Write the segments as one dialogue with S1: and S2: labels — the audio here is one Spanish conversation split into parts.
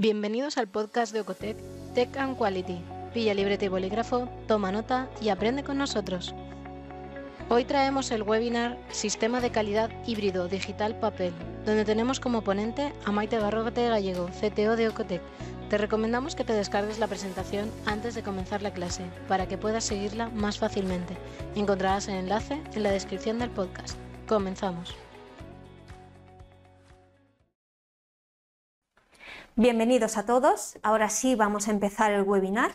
S1: Bienvenidos al podcast de Ocotec Tech and Quality. Pilla libreta y bolígrafo, toma nota y aprende con nosotros. Hoy traemos el webinar Sistema de Calidad Híbrido Digital Papel, donde tenemos como ponente a Maite Garrote Gallego, CTO de Ocotec. Te recomendamos que te descargues la presentación antes de comenzar la clase para que puedas seguirla más fácilmente. Encontrarás el enlace en la descripción del podcast. Comenzamos.
S2: Bienvenidos a todos. Ahora sí vamos a empezar el webinar.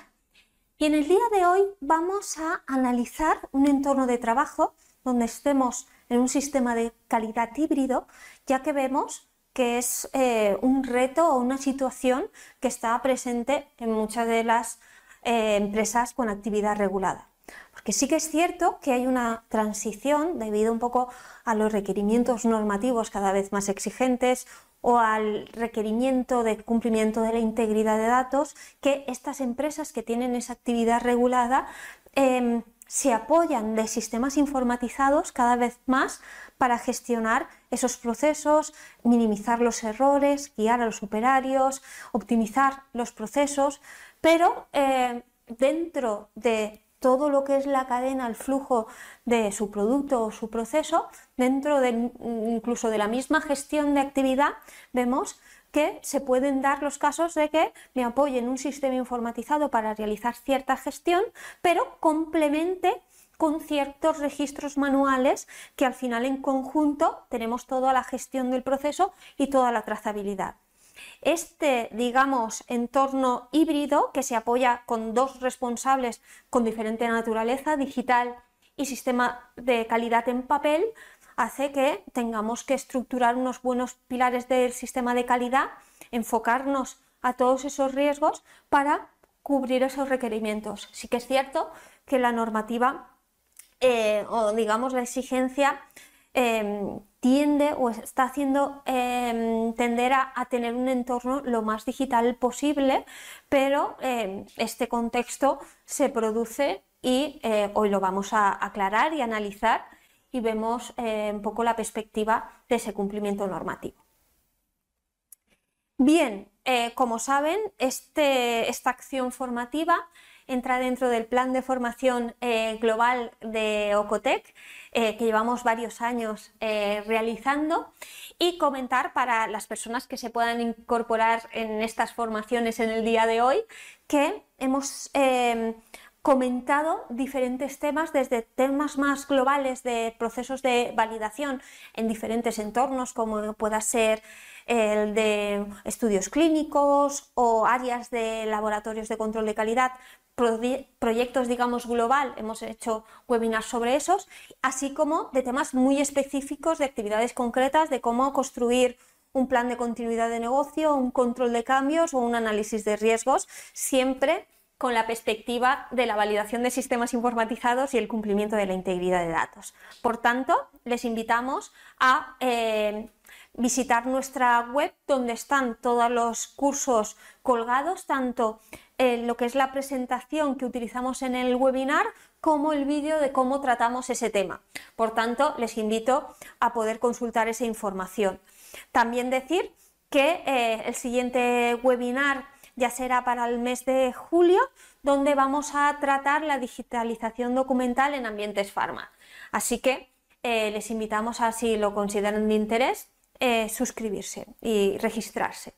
S2: Y en el día de hoy vamos a analizar un entorno de trabajo donde estemos en un sistema de calidad híbrido, ya que vemos que es eh, un reto o una situación que está presente en muchas de las eh, empresas con actividad regulada. Porque sí que es cierto que hay una transición debido un poco a los requerimientos normativos cada vez más exigentes, o al requerimiento de cumplimiento de la integridad de datos que estas empresas que tienen esa actividad regulada em, se apoyan de sistemas informatizados cada vez más para gestionar esos procesos, minimizar los errores, guiar a los operarios, optimizar los procesos, pero eh, dentro de todo lo que es la cadena, el flujo de su producto o su proceso, dentro de, incluso de la misma gestión de actividad, vemos que se pueden dar los casos de que me apoyen un sistema informatizado para realizar cierta gestión, pero complemente con ciertos registros manuales que al final en conjunto tenemos toda la gestión del proceso y toda la trazabilidad. Este, digamos, entorno híbrido que se apoya con dos responsables con diferente naturaleza, digital y sistema de calidad en papel, hace que tengamos que estructurar unos buenos pilares del sistema de calidad, enfocarnos a todos esos riesgos para cubrir esos requerimientos. Sí que es cierto que la normativa eh, o digamos la exigencia Em, tiende o está haciendo em, tender a, tener un entorno lo más digital posible, pero em, este contexto se produce y eh, hoy lo vamos a aclarar y analizar y vemos eh, un poco la perspectiva de ese cumplimiento normativo. Bien, eh, como saben, este, esta acción formativa entra dentro del plan de formación global de Ocotec eh, que llevamos varios años eh, realizando y comentar para las personas que se puedan incorporar en estas formaciones en el día de hoy que hemos em, comentado diferentes temas, desde temas más globales de procesos de validación en diferentes entornos, como pueda ser el de estudios clínicos o áreas de laboratorios de control de calidad, proyectos, digamos, global, hemos hecho webinars sobre esos, así como de temas muy específicos de actividades concretas, de cómo construir un plan de continuidad de negocio, un control de cambios o un análisis de riesgos, siempre con la perspectiva de la validación de sistemas informatizados y el cumplimiento de la integridad de datos. Por tanto, les invitamos a eh, visitar nuestra web donde están todos los cursos colgados, tanto en lo que es la presentación que utilizamos en el webinar como el vídeo de cómo tratamos ese tema. Por tanto, les invito a poder consultar esa información. También decir que eh, el siguiente webinar ya será para el mes de julio, donde vamos a tratar la digitalización documental en ambientes farma. Así que eh, les invitamos a, si lo consideran de interés, eh, suscribirse y registrarse.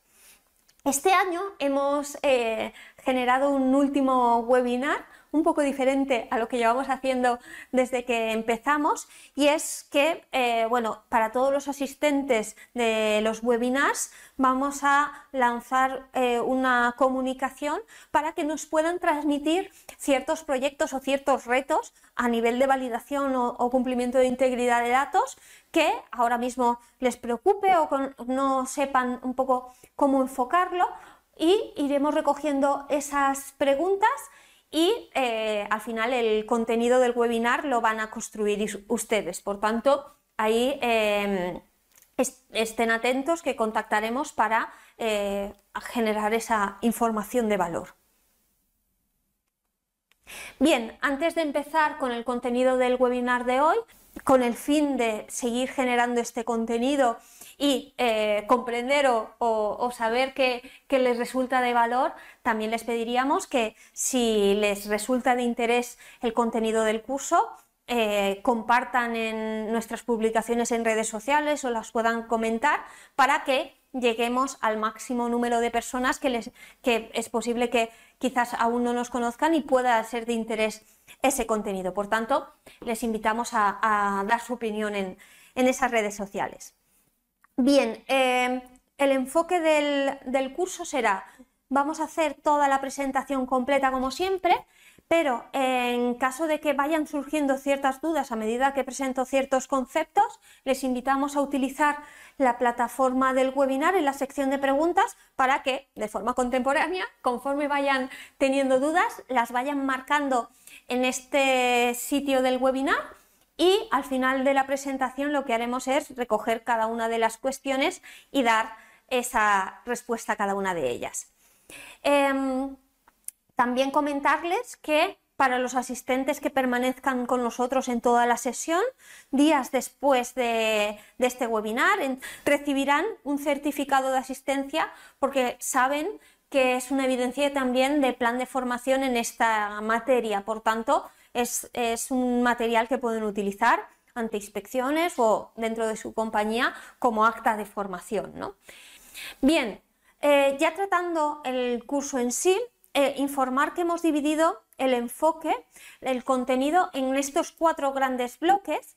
S2: Este año hemos eh, generado un último webinar un poco diferente a lo que llevamos haciendo desde que empezamos y es que, eh, bueno, para todos los asistentes de los webinars vamos a lanzar eh, una comunicación para que nos puedan transmitir ciertos proyectos o ciertos retos a nivel de validación o, o cumplimiento de integridad de datos que ahora mismo les preocupe o no sepan un poco cómo enfocarlo y iremos recogiendo esas preguntas y eh, al final el contenido del webinar lo van a construir ustedes. Por tanto, ahí em, estén atentos que contactaremos para eh, generar esa información de valor. Bien, antes de empezar con el contenido del webinar de hoy, con el fin de seguir generando este contenido y eh, comprender o, saber que, les resulta de valor, también les pediríamos que si les resulta de interés el contenido del curso, eh, compartan en nuestras publicaciones en redes sociales o las puedan comentar para que lleguemos al máximo número de personas que, les, que es posible que quizás aún no nos conozcan y pueda ser de interés ese contenido. Por tanto, les invitamos a, dar su opinión en, esas redes sociales. Bien, eh, el enfoque del, curso será, vamos a hacer toda la presentación completa como siempre, pero en caso de que vayan surgiendo ciertas dudas a medida que presento ciertos conceptos, les invitamos a utilizar la plataforma del webinar en la sección de preguntas para que de forma contemporánea, conforme vayan teniendo dudas, las vayan marcando en este sitio del webinar y al final de la presentación lo que haremos es recoger cada una de las cuestiones y dar esa respuesta a cada una de ellas. Em, también comentarles que para los asistentes que permanezcan con nosotros en toda la sesión, días después de, este webinar, recibirán un certificado de asistencia porque saben que es una evidencia también de plan de formación en esta materia. Por tanto, es, un material que pueden utilizar ante inspecciones o dentro de su compañía como acta de formación. Bien, eh, ya tratando el curso en sí, eh, informar que hemos dividido el enfoque, el contenido en estos cuatro grandes bloques.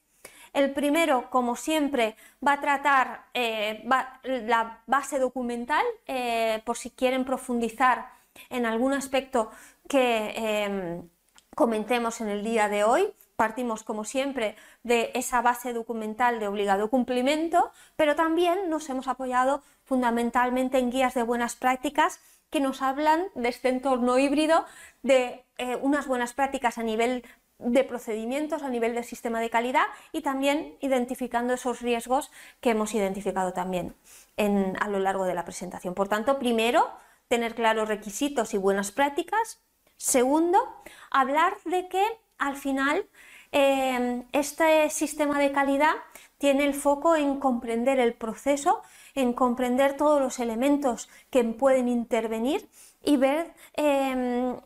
S2: El primero, como siempre, va a tratar eh, la base documental, por si quieren profundizar en algún aspecto que em, comentemos en el día de hoy. Partimos, como siempre, de esa base documental de obligado cumplimiento, pero también nos hemos apoyado fundamentalmente en guías de buenas prácticas que nos hablan de este entorno híbrido, de eh, unas buenas prácticas a nivel de procedimientos, a nivel del sistema de calidad y también identificando esos riesgos que hemos identificado también a lo largo de la presentación. Por tanto, primero, tener claros requisitos y buenas prácticas. Segundo, hablar de que al final eh, este sistema de calidad tiene el foco en comprender el proceso en comprender todos los elementos que pueden intervenir y ver em,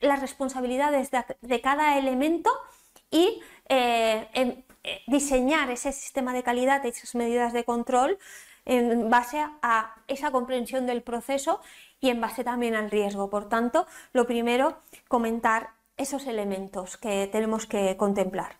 S2: las responsabilidades de, cada elemento y eh, em, eh, diseñar ese sistema de calidad, esas medidas de control en base a esa comprensión del proceso y en base también al riesgo. Por tanto, lo primero, comentar esos elementos que tenemos que contemplar.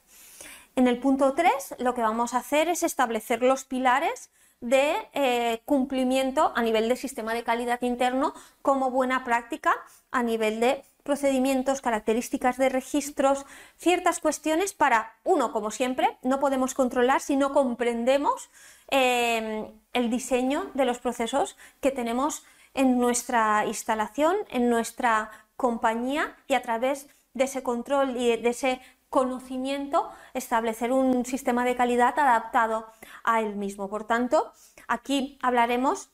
S2: En el punto 3, lo que vamos a hacer es establecer los pilares de eh, cumplimiento a nivel de sistema de calidad interno como buena práctica a nivel de procedimientos, características de registros, ciertas cuestiones para, uno, como siempre, no podemos controlar si no comprendemos eh, el diseño de los procesos que tenemos en nuestra instalación, en nuestra compañía y a través de ese control y de ese conocimiento, establecer un sistema de calidad adaptado a él mismo. Por tanto, aquí hablaremos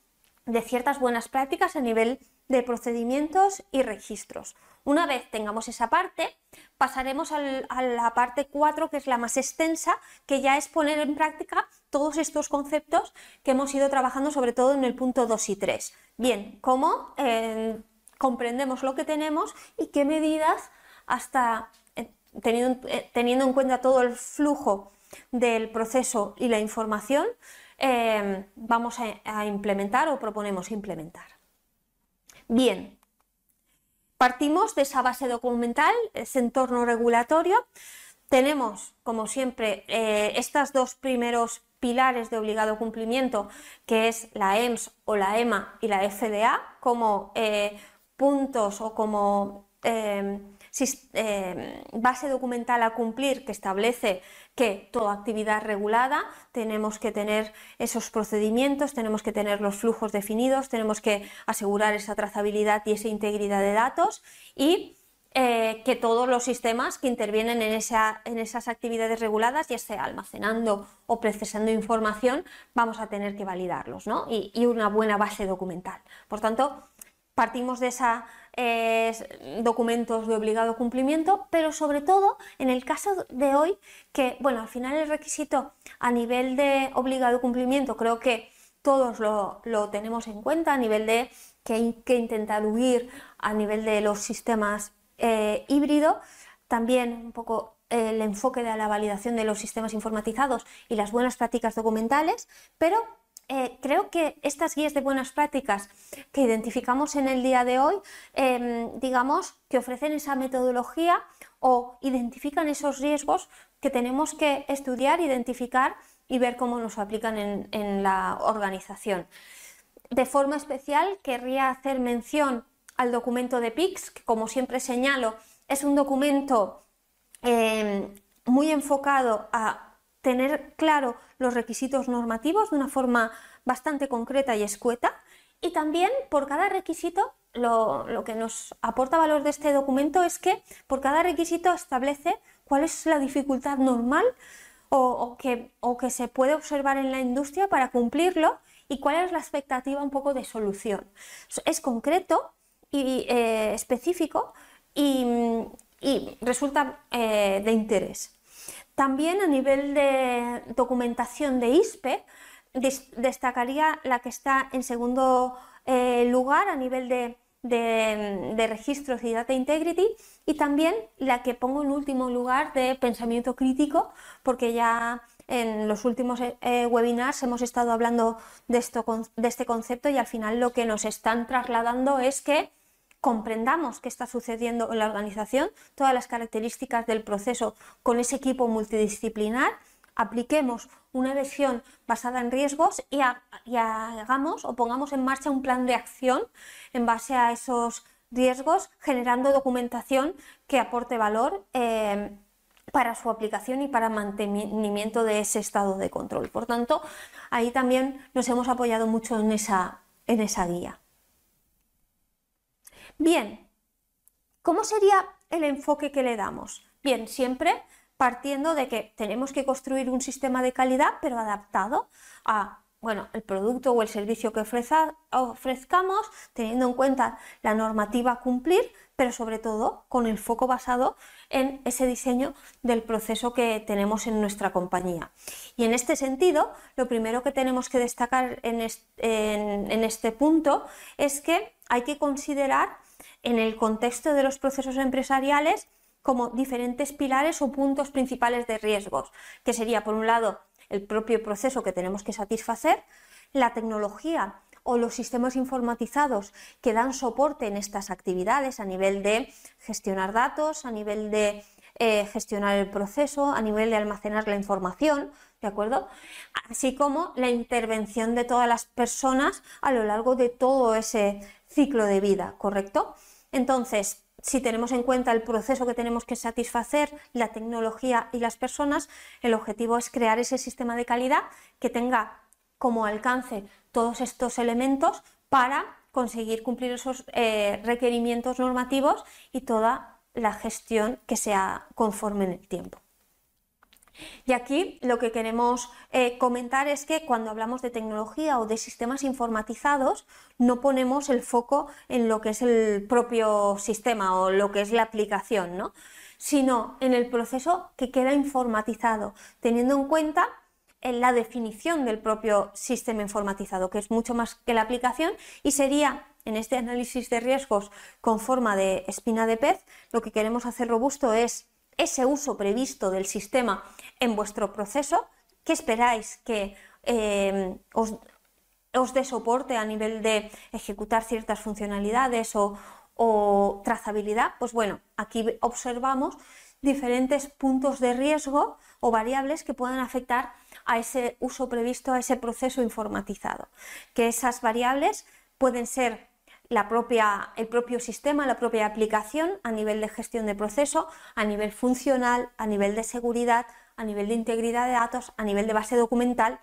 S2: de ciertas buenas prácticas a nivel de procedimientos y registros. Una vez tengamos esa parte, pasaremos a la parte 4, que es la más extensa, que ya es poner en práctica todos estos conceptos que hemos ido trabajando sobre todo en el punto 2 y 3. Bien, cómo eh, comprendemos lo que tenemos y qué medidas hasta eh, teniendo, en cuenta todo el flujo del proceso y la información, eh, vamos a, implementar o proponemos implementar. Bien, partimos de esa base documental, ese entorno regulatorio. Tenemos, como siempre, eh, estos dos primeros pilares de obligado cumplimiento, que es la EMS o la EMA y la FDA, como puntos o como eh, base documental a cumplir que establece que toda actividad regulada tenemos que tener esos procedimientos, tenemos que tener los flujos definidos, tenemos que asegurar esa trazabilidad y esa integridad de datos y eh, que todos los sistemas que intervienen en, esas actividades reguladas, ya sea almacenando o procesando información, vamos a tener que validarlos y, una buena base documental. Por tanto, partimos de esos documentos de obligado cumplimiento, pero sobre todo en el caso de hoy, que bueno, al final el requisito a nivel de obligado cumplimiento creo que todos lo, tenemos en cuenta, a nivel de que hay que intentar huir a nivel de los sistemas eh, híbridos, también un poco el enfoque de la validación de los sistemas informatizados y las buenas prácticas documentales, pero eh, creo que estas guías de buenas prácticas que identificamos en el día de hoy, em, digamos, que ofrecen esa metodología o identifican esos riesgos que tenemos que estudiar, identificar y ver cómo nos aplican en, la organización. De forma especial, querría hacer mención al documento de PIX, que como siempre señalo, es un documento em, muy enfocado a tener claro los requisitos normativos de una forma bastante concreta y escueta. Y también por cada requisito, lo, que nos aporta valor de este documento es que por cada requisito establece cuál es la dificultad normal o, que, que, se puede observar en la industria para cumplirlo y cuál es la expectativa un poco de solución. Es concreto y eh, específico y, resulta eh, de interés. También a nivel de documentación de ISPE, destacaría la que está en segundo eh, lugar a nivel de, registros y data integrity y también la que pongo en último lugar de pensamiento crítico, porque ya en los últimos eh, eh, webinars hemos estado hablando de, esto, de este concepto y al final lo que nos están trasladando es que comprendamos qué está sucediendo en la organización, todas las características del proceso con ese equipo multidisciplinar, apliquemos una visión basada en riesgos y, hagamos o pongamos en marcha un plan de acción en base a esos riesgos, generando documentación que aporte valor eh, para su aplicación y para mantenimiento de ese estado de control. Por tanto, ahí también nos hemos apoyado mucho en esa, en esa guía. Bien, ¿cómo sería el enfoque que le damos? Bien, siempre partiendo de que tenemos que construir un sistema de calidad, pero adaptado a bueno, el producto o el servicio que ofrezcamos, teniendo en cuenta la normativa a cumplir, pero sobre todo con el foco basado en ese diseño del proceso que tenemos en nuestra compañía. Y en este sentido, lo primero que tenemos que destacar en este punto es que hay que considerar en el contexto de los procesos empresariales como diferentes pilares o puntos principales de riesgos, que sería, por un lado, el propio proceso que tenemos que satisfacer, la tecnología o los sistemas informatizados que dan soporte en estas actividades a nivel de gestionar datos, a nivel de eh, gestionar el proceso, a nivel de almacenar la información, ¿de acuerdo? Así como la intervención de todas las personas a lo largo de todo ese ciclo de vida, ¿correcto? Entonces, si tenemos en cuenta el proceso que tenemos que satisfacer, la tecnología y las personas, el objetivo es crear ese sistema de calidad que tenga como alcance todos estos elementos para conseguir cumplir esos eh, requerimientos normativos y toda la gestión que sea conforme en el tiempo. Y aquí lo que queremos eh, comentar es que cuando hablamos de tecnología o de sistemas informatizados, no ponemos el foco en lo que es el propio sistema o lo que es la aplicación, ¿no? sino en el proceso que queda informatizado, teniendo en cuenta en la definición del propio sistema informatizado, que es mucho más que la aplicación y sería en este análisis de riesgos con forma de espina de pez, lo que queremos hacer robusto es ese uso previsto del sistema en vuestro proceso, ¿qué esperáis que eh, os, dé soporte a nivel de ejecutar ciertas funcionalidades o, o trazabilidad? Pues bueno, aquí observamos diferentes puntos de riesgo o variables que pueden afectar a ese uso previsto, a ese proceso informatizado. Que esas variables pueden ser el propio sistema, la propia aplicación a nivel de gestión de proceso, a nivel funcional, a nivel de seguridad, a nivel de integridad de datos, a nivel de base documental.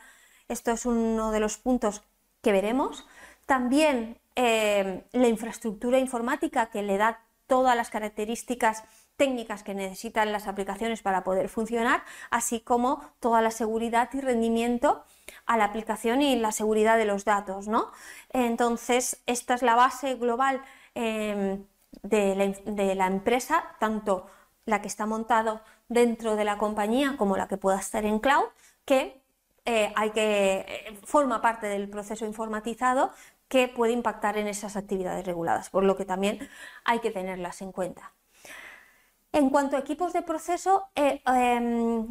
S2: Esto es uno de los puntos que veremos. También eh, la infraestructura informática que le da todas las características técnicas que necesitan las aplicaciones para poder funcionar, así como toda la seguridad y rendimiento a la aplicación y la seguridad de los datos. ¿no? Entonces, esta es la base global em, de, la, empresa, tanto la que está montado dentro de la compañía como la que pueda estar en cloud, que eh, hay que eh, forma parte del proceso informatizado que puede impactar en esas actividades reguladas, por lo que también hay que tenerlas en cuenta. En cuanto a equipos de proceso, eh, em,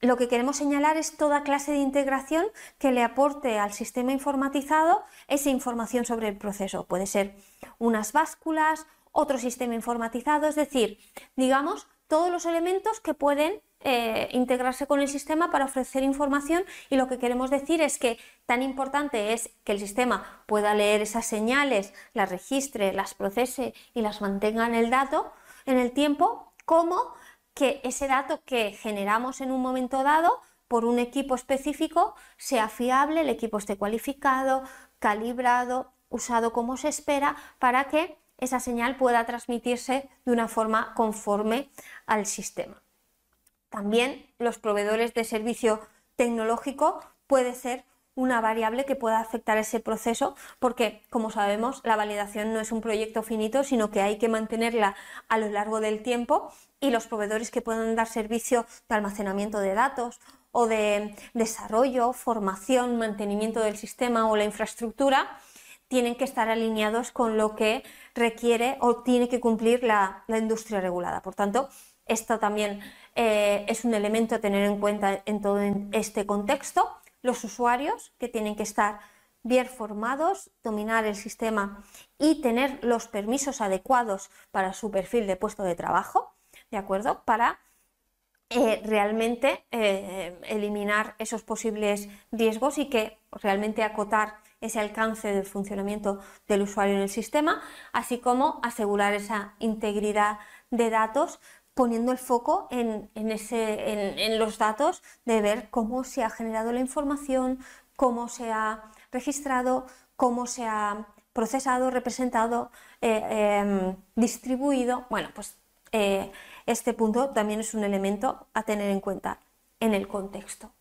S2: lo que queremos señalar es toda clase de integración que le aporte al sistema informatizado esa información sobre el proceso. Puede ser unas básculas, otro sistema informatizado, es decir, digamos, todos los elementos que pueden eh, integrarse con el sistema para ofrecer información y lo que queremos decir es que tan importante es que el sistema pueda leer esas señales, las registre, las procese y las mantenga en el dato, en el tiempo, como que ese dato que generamos en un momento dado por un equipo específico sea fiable, el equipo esté cualificado, calibrado, usado como se espera, para que esa señal pueda transmitirse de una forma conforme al sistema. También los proveedores de servicio tecnológico puede ser una variable que pueda afectar ese proceso porque, como sabemos, la validación no es un proyecto finito, sino que hay que mantenerla a lo largo del tiempo y los proveedores que puedan dar servicio de almacenamiento de datos o de desarrollo, formación, mantenimiento del sistema o la infraestructura tienen que estar alineados con lo que requiere o tiene que cumplir la, industria regulada. Por tanto, esto también eh, es un elemento a tener en cuenta en todo este contexto los usuarios que tienen que estar bien formados, dominar el sistema y tener los permisos adecuados para su perfil de puesto de trabajo, ¿de acuerdo? Para eh, realmente eh, eliminar esos posibles riesgos y que realmente acotar ese alcance del funcionamiento del usuario en el sistema, así como asegurar esa integridad de datos poniendo el foco en, los datos de ver cómo se ha generado la información, cómo se ha registrado, cómo se ha procesado, representado, eh, em, distribuido. Bueno, pues eh, este punto también es un elemento a tener en cuenta en el contexto.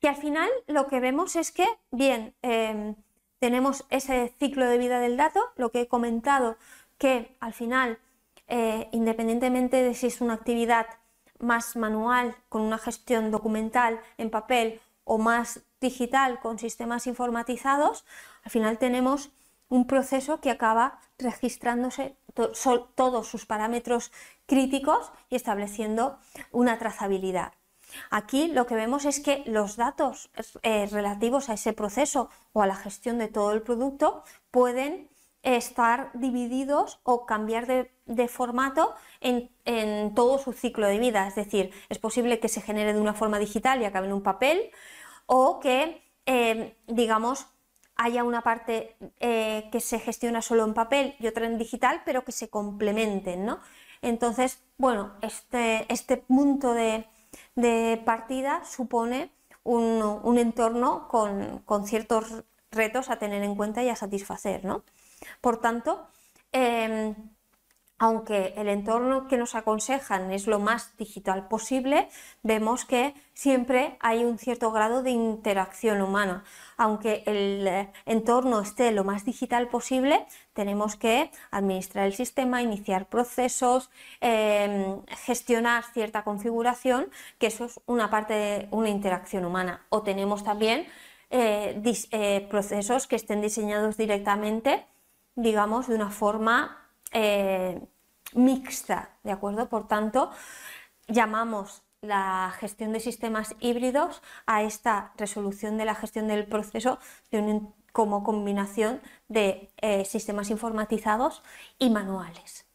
S2: Y al final lo que vemos es que, bien, em, tenemos ese ciclo de vida del dato, lo que he comentado, que al final eh, independientemente de si es una actividad más manual, con una gestión documental en papel o más digital con sistemas informatizados, al final tenemos un proceso que acaba registrándose todos sus parámetros críticos y estableciendo una trazabilidad. Aquí lo que vemos es que los datos eh, relativos a ese proceso o a la gestión de todo el producto pueden estar divididos o cambiar de, formato en, todo su ciclo de vida. Es decir, es posible que se genere de una forma digital y acabe en un papel o que, eh, digamos, haya una parte eh, que se gestiona solo en papel y otra en digital, pero que se complementen, ¿no? Entonces, bueno, este, este punto de, partida supone un, entorno con, con, ciertos retos a tener en cuenta y a satisfacer, ¿no? Por tanto, em, aunque el entorno que nos aconsejan es lo más digital posible, vemos que siempre hay un cierto grado de interacción humana. Aunque el eh, entorno esté lo más digital posible, tenemos que administrar el sistema, iniciar procesos, em, gestionar cierta configuración, que eso es una parte de una interacción humana. O tenemos también eh, eh, procesos que estén diseñados directamente digamos, de una forma eh, mixta, ¿de acuerdo? Por tanto, llamamos la gestión de sistemas híbridos a esta resolución de la gestión del proceso como combinación de eh, sistemas informatizados y manuales.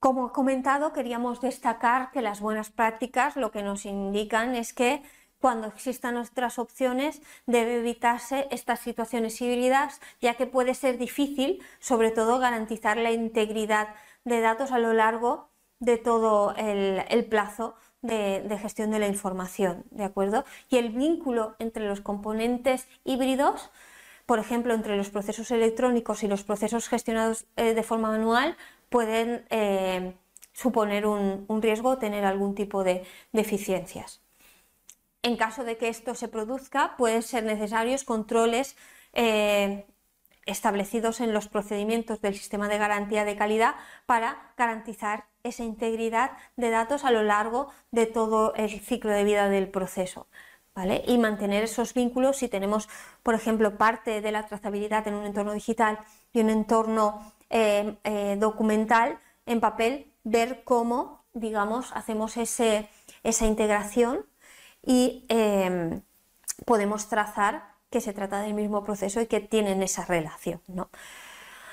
S2: Como he comentado, queríamos destacar que las buenas prácticas lo que nos indican es que cuando existan otras opciones debe evitarse estas situaciones híbridas, ya que puede ser difícil, sobre todo, garantizar la integridad de datos a lo largo de todo el, plazo de, gestión de la información, ¿de acuerdo? Y el vínculo entre los componentes híbridos, por ejemplo, entre los procesos electrónicos y los procesos gestionados eh, de forma manual, pueden eh, suponer un, riesgo o tener algún tipo de deficiencias. En caso de que esto se produzca, pueden ser necesarios controles eh, establecidos en los procedimientos del sistema de garantía de calidad para garantizar esa integridad de datos a lo largo de todo el ciclo de vida del proceso. ¿Vale? Y mantener esos vínculos si tenemos, por ejemplo, parte de la trazabilidad en un entorno digital y un entorno eh, eh, documental en papel, ver cómo, digamos, hacemos esa integración y eh, podemos trazar que se trata del mismo proceso y que tienen esa relación. ¿no?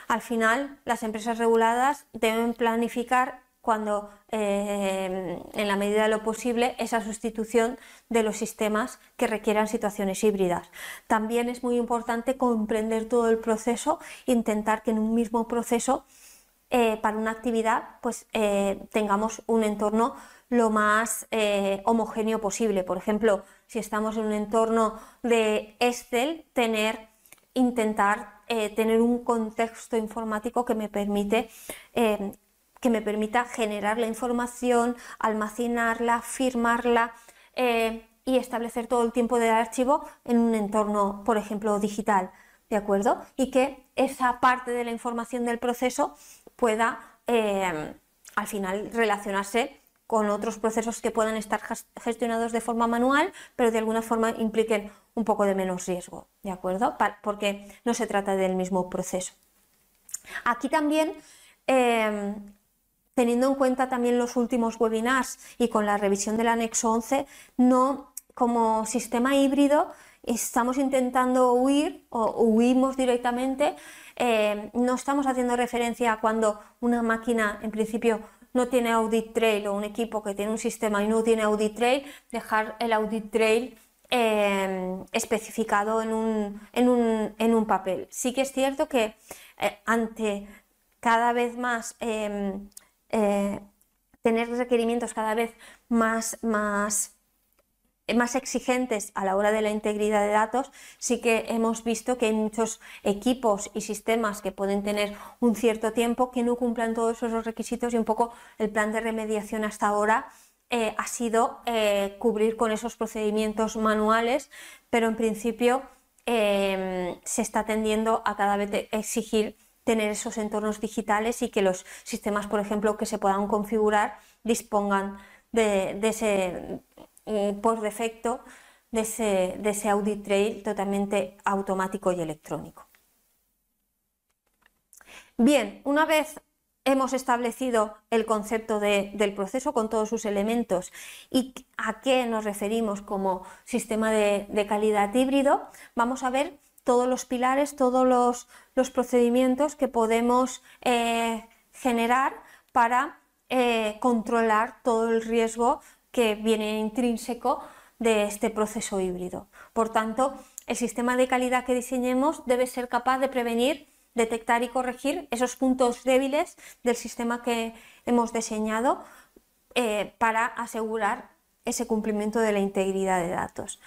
S2: Al final, las empresas reguladas deben planificar cuando, eh, en la medida de lo posible, esa sustitución de los sistemas que requieran situaciones híbridas. También es muy importante comprender todo el proceso, intentar que en un mismo proceso, eh, para una actividad, pues eh, tengamos un entorno lo más homogéneo posible. Por ejemplo, si estamos en un entorno de Excel, tener, intentar eh, tener un contexto informático que me permite eh, que me permita generar la información, almacenarla, firmarla eh, y establecer todo el tiempo del archivo en un entorno, por ejemplo, digital, ¿de acuerdo? Y que esa parte de la información del proceso pueda al final relacionarse con otros procesos que puedan estar gestionados de forma manual, pero de alguna forma impliquen un poco de menos riesgo, ¿de acuerdo? Porque no se trata del mismo proceso. Aquí también, em, teniendo en cuenta también los últimos webinars y con la revisión del anexo 11, no como sistema híbrido estamos intentando huir o huimos directamente, em, no estamos haciendo referencia a cuando una máquina en principio no tiene audit trail o un equipo que tiene un sistema y no tiene audit trail, dejar el audit trail em, especificado en un, papel. Sí que es cierto que eh, ante cada vez más eh, tener requerimientos cada vez más, más más exigentes a la hora de la integridad de datos, sí que hemos visto que hay muchos equipos y sistemas que pueden tener un cierto tiempo que no cumplan todos esos requisitos y un poco el plan de remediación hasta ahora eh, ha sido eh, cubrir con esos procedimientos manuales, pero en principio em, se está tendiendo a cada vez exigir tener esos entornos digitales y que los sistemas, por ejemplo, que se puedan configurar dispongan de ese eh, por defecto de ese, audit trail totalmente automático y electrónico. Bien, una vez hemos establecido el concepto del proceso con todos sus elementos y a qué nos referimos como sistema de, calidad híbrido, vamos a ver todos los pilares, todos los, procedimientos que podemos eh, generar para eh, controlar todo el riesgo que viene intrínseco de este proceso híbrido. Por tanto, el sistema de calidad que diseñemos debe ser capaz de prevenir, detectar y corregir esos puntos débiles del sistema que hemos diseñado eh, para asegurar ese cumplimiento de la integridad de datos.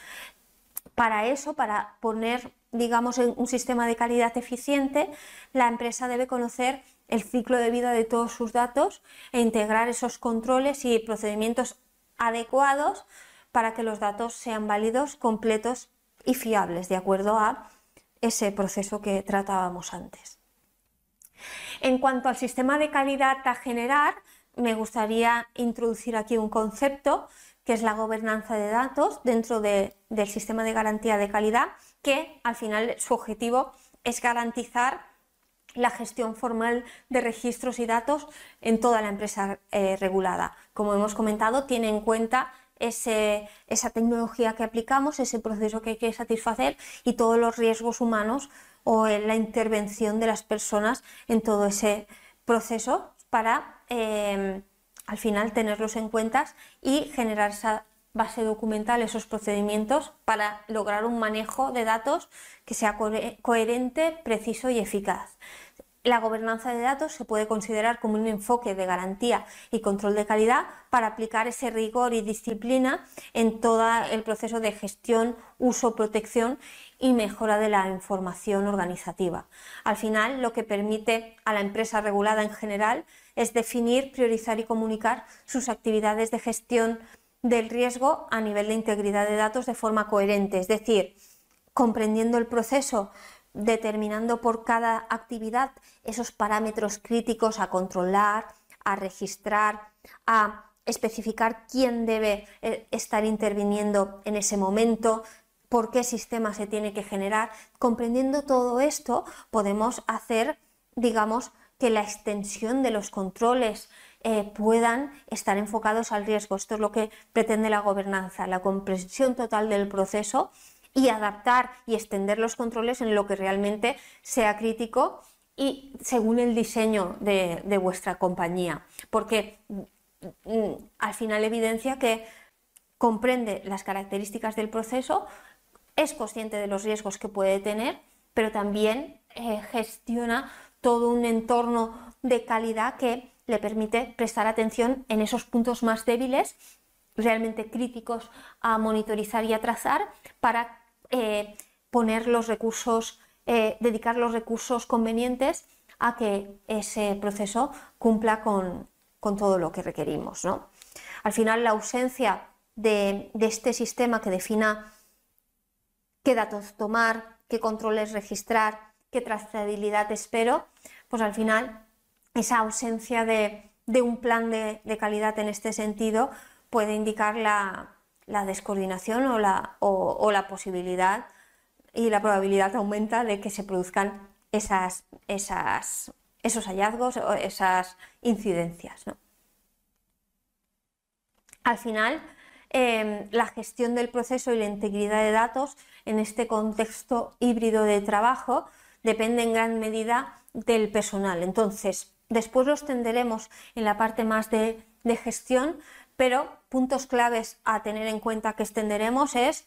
S2: Para eso, para poner, digamos, un sistema de calidad eficiente, la empresa debe conocer el ciclo de vida de todos sus datos e integrar esos controles y procedimientos adecuados para que los datos sean válidos, completos y fiables, de acuerdo a ese proceso que tratábamos antes. En cuanto al sistema de calidad a generar, me gustaría introducir aquí un concepto que es la gobernanza de datos dentro del sistema de garantía de calidad, que al final su objetivo es garantizar la gestión formal de registros y datos en toda la empresa eh, regulada. Como hemos comentado, tiene en cuenta esa tecnología que aplicamos, ese proceso que hay que satisfacer y todos los riesgos humanos o la intervención de las personas en todo ese proceso para em, al final tenerlos en cuenta y generar esa base documental, esos procedimientos para lograr un manejo de datos que sea coherente, preciso y eficaz. La gobernanza de datos se puede considerar como un enfoque de garantía y control de calidad para aplicar ese rigor y disciplina en todo el proceso de gestión, uso, protección y mejora de la información organizativa. Al final, lo que permite a la empresa regulada en general es definir, priorizar y comunicar sus actividades de gestión del riesgo a nivel de integridad de datos de forma coherente, es decir, comprendiendo el proceso determinando por cada actividad esos parámetros críticos a controlar, a registrar, a especificar quién debe eh, estar interviniendo en ese momento, por qué sistema se tiene que generar. Comprendiendo todo esto, podemos hacer, digamos, que la extensión de los controles eh, puedan estar enfocados al riesgo. Esto es lo que pretende la gobernanza, la comprensión total del proceso y adaptar y extender los controles en lo que realmente sea crítico y según el diseño de, vuestra compañía. Porque mm, al final evidencia que comprende las características del proceso, es consciente de los riesgos que puede tener, pero también eh, gestiona todo un entorno de calidad que le permite prestar atención en esos puntos más débiles, realmente críticos a monitorizar y a trazar, para eh, poner los recursos, eh, dedicar los recursos convenientes a que ese proceso cumpla con, todo lo que requerimos. Al final, la ausencia de, este sistema que defina qué datos tomar, qué controles registrar, qué trazabilidad espero, pues al final esa ausencia de, un plan de, calidad en este sentido puede indicar la, la descoordinación o la, o, la, posibilidad y la probabilidad aumenta de que se produzcan esas, esas, esos hallazgos o esas incidencias. Al final, em, la gestión del proceso y la integridad de datos en este contexto híbrido de trabajo depende en gran medida del personal. Entonces, después los tenderemos en la parte más de, de gestión, pero puntos claves a tener en cuenta que extenderemos es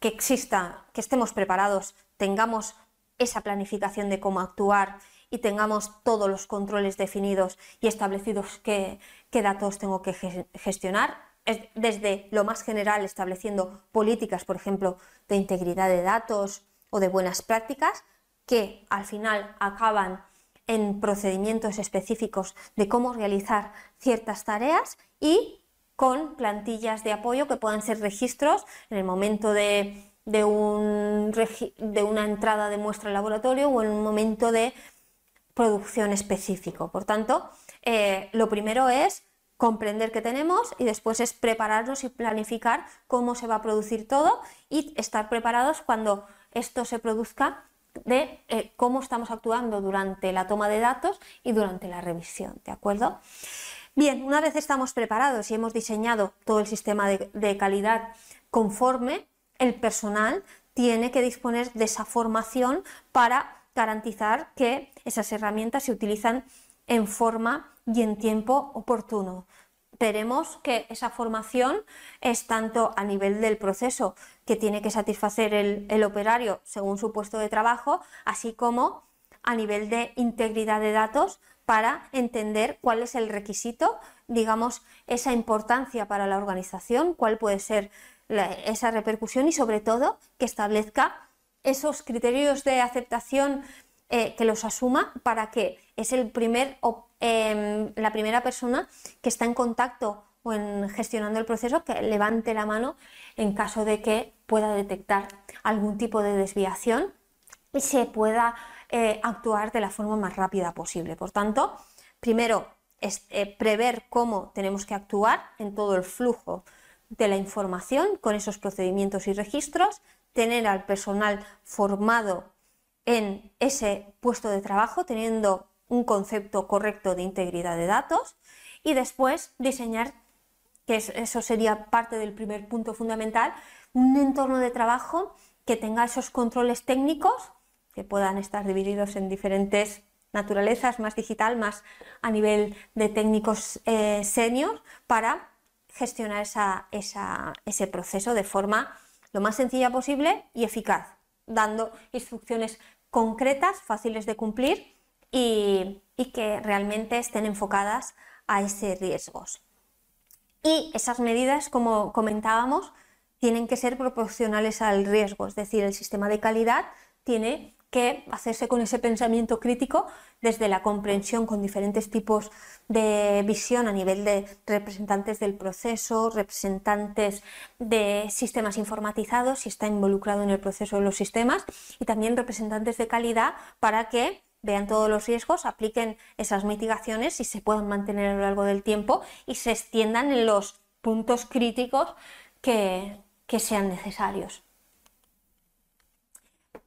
S2: que exista, que estemos preparados, tengamos esa planificación de cómo actuar y tengamos todos los controles definidos y establecidos qué, datos tengo que gestionar, desde lo más general estableciendo políticas, por ejemplo, de integridad de datos o de buenas prácticas, que al final acaban en procedimientos específicos de cómo realizar ciertas tareas y con plantillas de apoyo que puedan ser registros en el momento de, un, de una entrada de muestra al laboratorio o en un momento de producción específico. Por tanto, eh, lo primero es comprender qué tenemos y después es prepararnos y planificar cómo se va a producir todo y estar preparados cuando esto se produzca de eh, cómo estamos actuando durante la toma de datos y durante la revisión, ¿de acuerdo? Bien, una vez estamos preparados y hemos diseñado todo el sistema de, calidad conforme, el personal tiene que disponer de esa formación para garantizar que esas herramientas se utilizan en forma y en tiempo oportuno. Veremos que esa formación es tanto a nivel del proceso que tiene que satisfacer el operario según su puesto de trabajo, así como a nivel de integridad de datos para entender cuál es el requisito, digamos, esa importancia para la organización, cuál puede ser esa repercusión y sobre todo que establezca esos criterios de aceptación eh, que los asuma para que es el primer, em, la primera persona que está en contacto o en gestionando el proceso que levante la mano en caso de que pueda detectar algún tipo de desviación y se pueda eh, actuar de la forma más rápida posible. Por tanto, primero eh, prever cómo tenemos que actuar en todo el flujo de la información con esos procedimientos y registros, tener al personal formado en ese puesto de trabajo, teniendo un concepto correcto de integridad de datos y después diseñar, que eso sería parte del primer punto fundamental, un entorno de trabajo que tenga esos controles técnicos que puedan estar divididos en diferentes naturalezas, más digital, más a nivel de técnicos eh, senior, para gestionar ese proceso de forma lo más sencilla posible y eficaz, dando instrucciones concretas, fáciles de cumplir y, que realmente estén enfocadas a ese riesgos. Y esas medidas, como comentábamos, tienen que ser proporcionales al riesgo, es decir, el sistema de calidad tiene que hacerse con ese pensamiento crítico desde la comprensión con diferentes tipos de visión a nivel de representantes del proceso, representantes de sistemas informatizados, si está involucrado en el proceso de los sistemas, y también representantes de calidad para que vean todos los riesgos, apliquen esas mitigaciones y se puedan mantener a lo largo del tiempo y se extiendan en los puntos críticos que, que sean necesarios.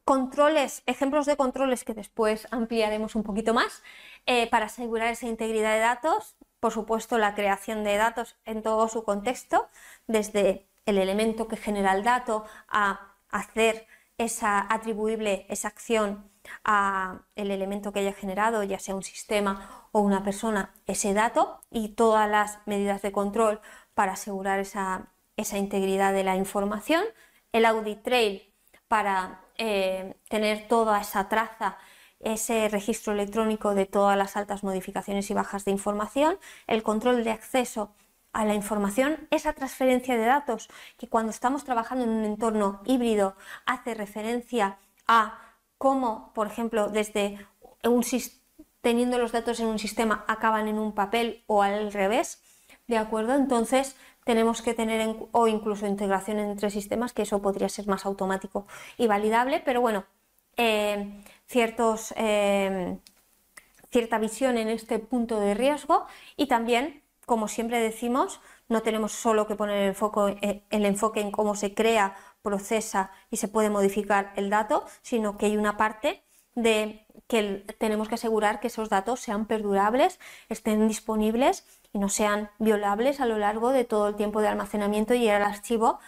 S2: Controles, ejemplos de controles que después ampliaremos un poquito más eh, para asegurar esa integridad de datos. Por supuesto, la creación de datos en todo su contexto, desde el elemento que genera el dato a hacer esa atribuible esa acción a el elemento que haya generado, ya sea un sistema o una persona, ese dato y todas las medidas de control para asegurar esa, esa integridad de la información. El audit trail para eh, tener toda esa traza, ese registro electrónico de todas las altas modificaciones y bajas de información, el control de acceso a la información, esa transferencia de datos que cuando estamos trabajando en un entorno híbrido hace referencia a cómo, por ejemplo, desde un teniendo los datos en un sistema acaban en un papel o al revés, ¿de acuerdo? Entonces, tenemos que tener o incluso integración entre sistemas, que eso podría ser más automático y validable, pero bueno, eh, ciertos, eh, cierta visión en este punto de riesgo. Y también, como siempre decimos, no tenemos solo que poner el, foco, eh, el enfoque en cómo se crea, procesa y se puede modificar el dato, sino que hay una parte de que tenemos que asegurar que esos datos sean perdurables, estén disponibles y no sean violables a lo largo de todo el tiempo de almacenamiento y el archivo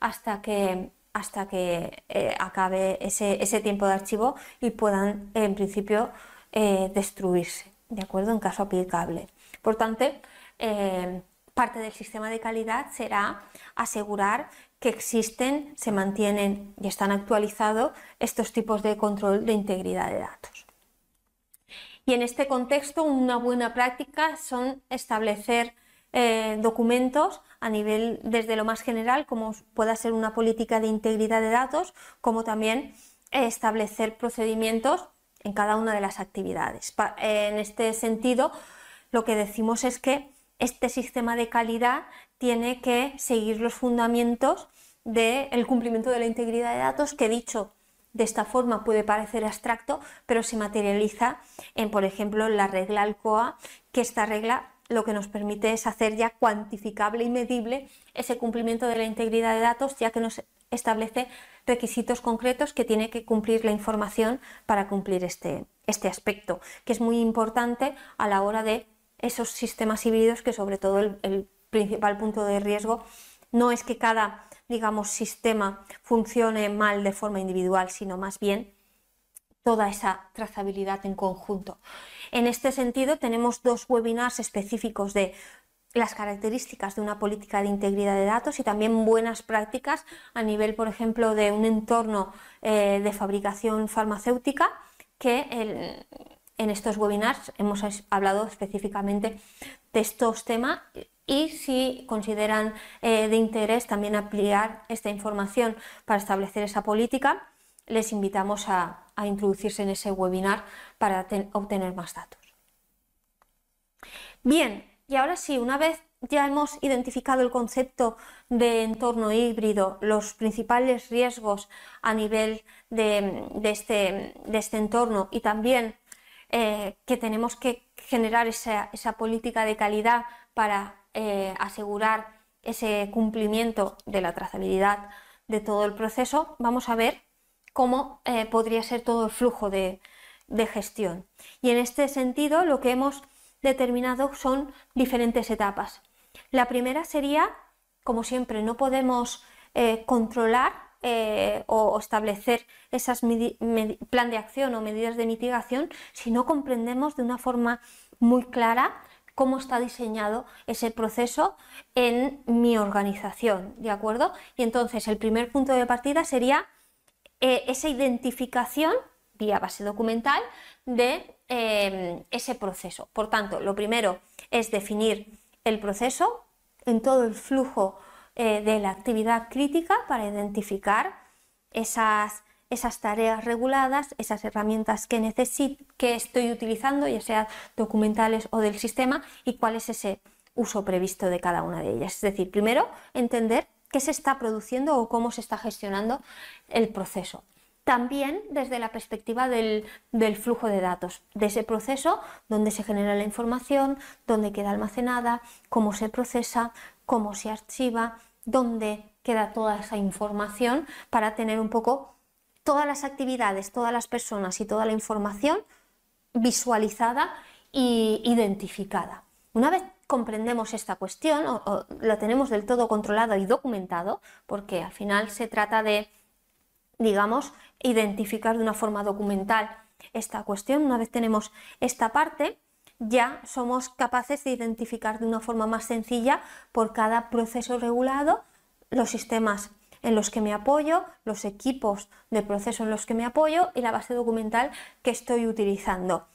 S2: hasta que, hasta que eh, acabe ese, ese, tiempo de archivo y puedan en principio eh, destruirse, ¿de acuerdo? En caso aplicable. Por tanto, eh, parte del sistema de calidad será asegurar que existen, se mantienen y están actualizados estos tipos de control de integridad de datos. Y en este contexto, una buena práctica son establecer eh, documentos a nivel desde lo más general, como pueda ser una política de integridad de datos, como también establecer procedimientos en cada una de las actividades. en este sentido, lo que decimos es que este sistema de calidad tiene que seguir los fundamentos del cumplimiento de la integridad de datos que he dicho de esta forma puede parecer abstracto, pero se materializa en, por ejemplo, la regla ALCOA, que esta regla lo que nos permite es hacer ya cuantificable y medible ese cumplimiento de la integridad de datos, ya que nos establece requisitos concretos que tiene que cumplir la información para cumplir este, este aspecto, que es muy importante a la hora de esos sistemas híbridos que sobre todo el principal punto de riesgo no es que cada digamos, sistema funcione mal de forma individual, sino más bien toda esa trazabilidad en conjunto. En este sentido, tenemos dos webinars específicos de las características de una política de integridad de datos y también buenas prácticas a nivel, por ejemplo, de un entorno eh, de fabricación farmacéutica que en estos webinars hemos hablado específicamente de estos temas y si consideran eh, de interés también ampliar esta información para establecer esa política, les invitamos a, introducirse en ese webinar para obtener más datos. Bien, y ahora sí, una vez ya hemos identificado el concepto de entorno híbrido, los principales riesgos a nivel de, este, este, entorno y también eh, que tenemos que generar esa, esa política de calidad para eh, asegurar ese cumplimiento de la trazabilidad de todo el proceso, vamos a ver cómo eh, podría ser todo el flujo de, gestión. Y en este sentido, lo que hemos determinado son diferentes etapas. La primera sería, como siempre, no podemos eh, controlar o establecer esas plan de acción o medidas de mitigación si no comprendemos de una forma muy clara cómo está diseñado ese proceso en mi organización, ¿de acuerdo? Y entonces el primer punto de partida sería eh, esa identificación vía base documental de eh, ese proceso. Por tanto, lo primero es definir el proceso en todo el flujo eh, de la actividad crítica para identificar esas, esas tareas reguladas, esas herramientas que, necesito, que estoy utilizando, ya sea documentales o del sistema, y cuál es ese uso previsto de cada una de ellas. Es decir, primero entender qué se está produciendo o cómo se está gestionando el proceso. También desde la perspectiva del, flujo de datos, de ese proceso donde se genera la información, dónde queda almacenada, cómo se procesa, cómo se archiva, dónde queda toda esa información para tener un poco todas las actividades, todas las personas y toda la información visualizada e identificada. Una vez comprendemos esta cuestión o, la tenemos del todo controlado y documentado, porque al final se trata de, digamos, identificar de una forma documental esta cuestión. Una vez tenemos esta parte, ya somos capaces de identificar de una forma más sencilla por cada proceso regulado los sistemas en los que me apoyo, los equipos de proceso en los que me apoyo y la base documental que estoy utilizando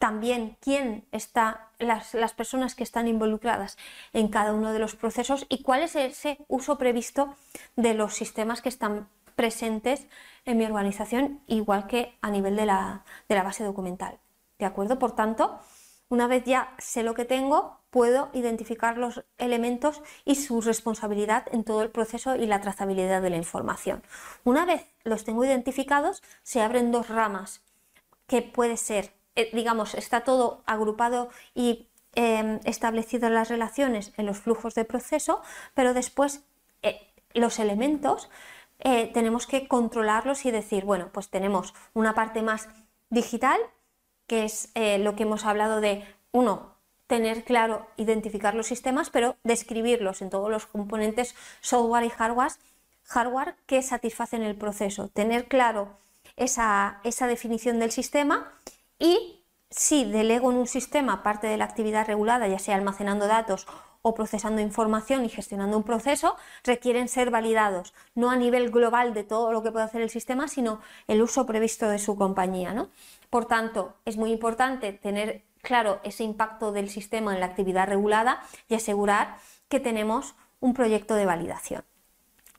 S2: también quién está, las, personas que están involucradas en cada uno de los procesos y cuál es ese uso previsto de los sistemas que están presentes en mi organización, igual que a nivel de la, de la base documental. ¿De acuerdo? Por tanto, una vez ya sé lo que tengo, puedo identificar los elementos y su responsabilidad en todo el proceso y la trazabilidad de la información. Una vez los tengo identificados, se abren dos ramas, que puede ser eh, digamos, está todo agrupado y em, establecido las relaciones en los flujos de proceso, pero después eh, los elementos eh, tenemos que controlarlos y decir, bueno, pues tenemos una parte más digital, que es lo que hemos hablado de, uno, tener claro, identificar los sistemas, pero describirlos en todos los componentes software y hardware, hardware que satisfacen el proceso. Tener claro esa, esa definición del sistema y si delego en un sistema parte de la actividad regulada, ya sea almacenando datos o procesando información y gestionando un proceso, requieren ser validados, no a nivel global de todo lo que puede hacer el sistema, sino el uso previsto de su compañía. ¿no? Por tanto, es muy importante tener claro ese impacto del sistema en la actividad regulada y asegurar que tenemos un proyecto de validación.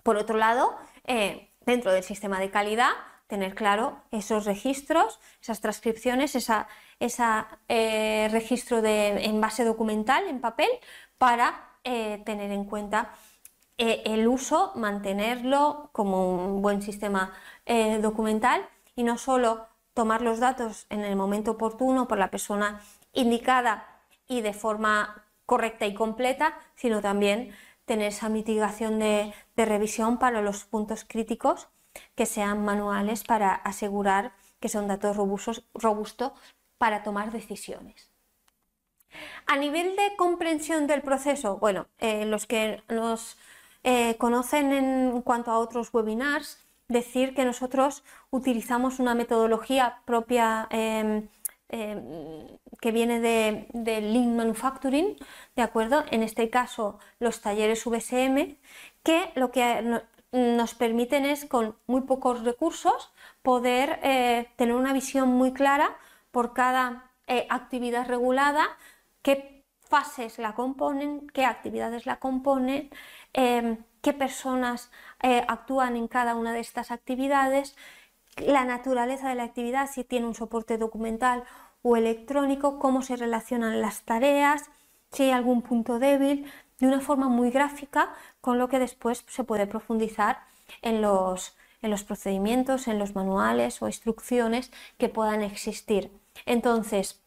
S2: Por otro lado, eh, dentro del sistema de calidad, tener claro esos registros, esas transcripciones, ese eh, registro de, en base documental, en papel, para eh, tener en cuenta el uso, mantenerlo como un buen sistema documental y no solo tomar los datos en el momento oportuno por la persona indicada y de forma correcta y completa, sino también tener esa mitigación de revisión para los puntos críticos que sean manuales para asegurar que son datos robustos, robustos para tomar decisiones. A nivel de comprensión del proceso, bueno, eh, los que nos eh, conocen en cuanto a otros webinars, decir que nosotros utilizamos una metodología propia em, em, que viene de, de, Lean Manufacturing, ¿de acuerdo? En este caso, los talleres VSM, que lo que nos permiten es con muy pocos recursos poder eh, tener una visión muy clara por cada eh, actividad regulada, qué fases la componen, qué actividades la componen, em, qué personas eh, actúan en cada una de estas actividades, la naturaleza de la actividad, si tiene un soporte documental o electrónico, cómo se relacionan las tareas, si hay algún punto débil, de una forma muy gráfica, con lo que después se puede profundizar en los, en los procedimientos, en los manuales o instrucciones que puedan existir. Entonces,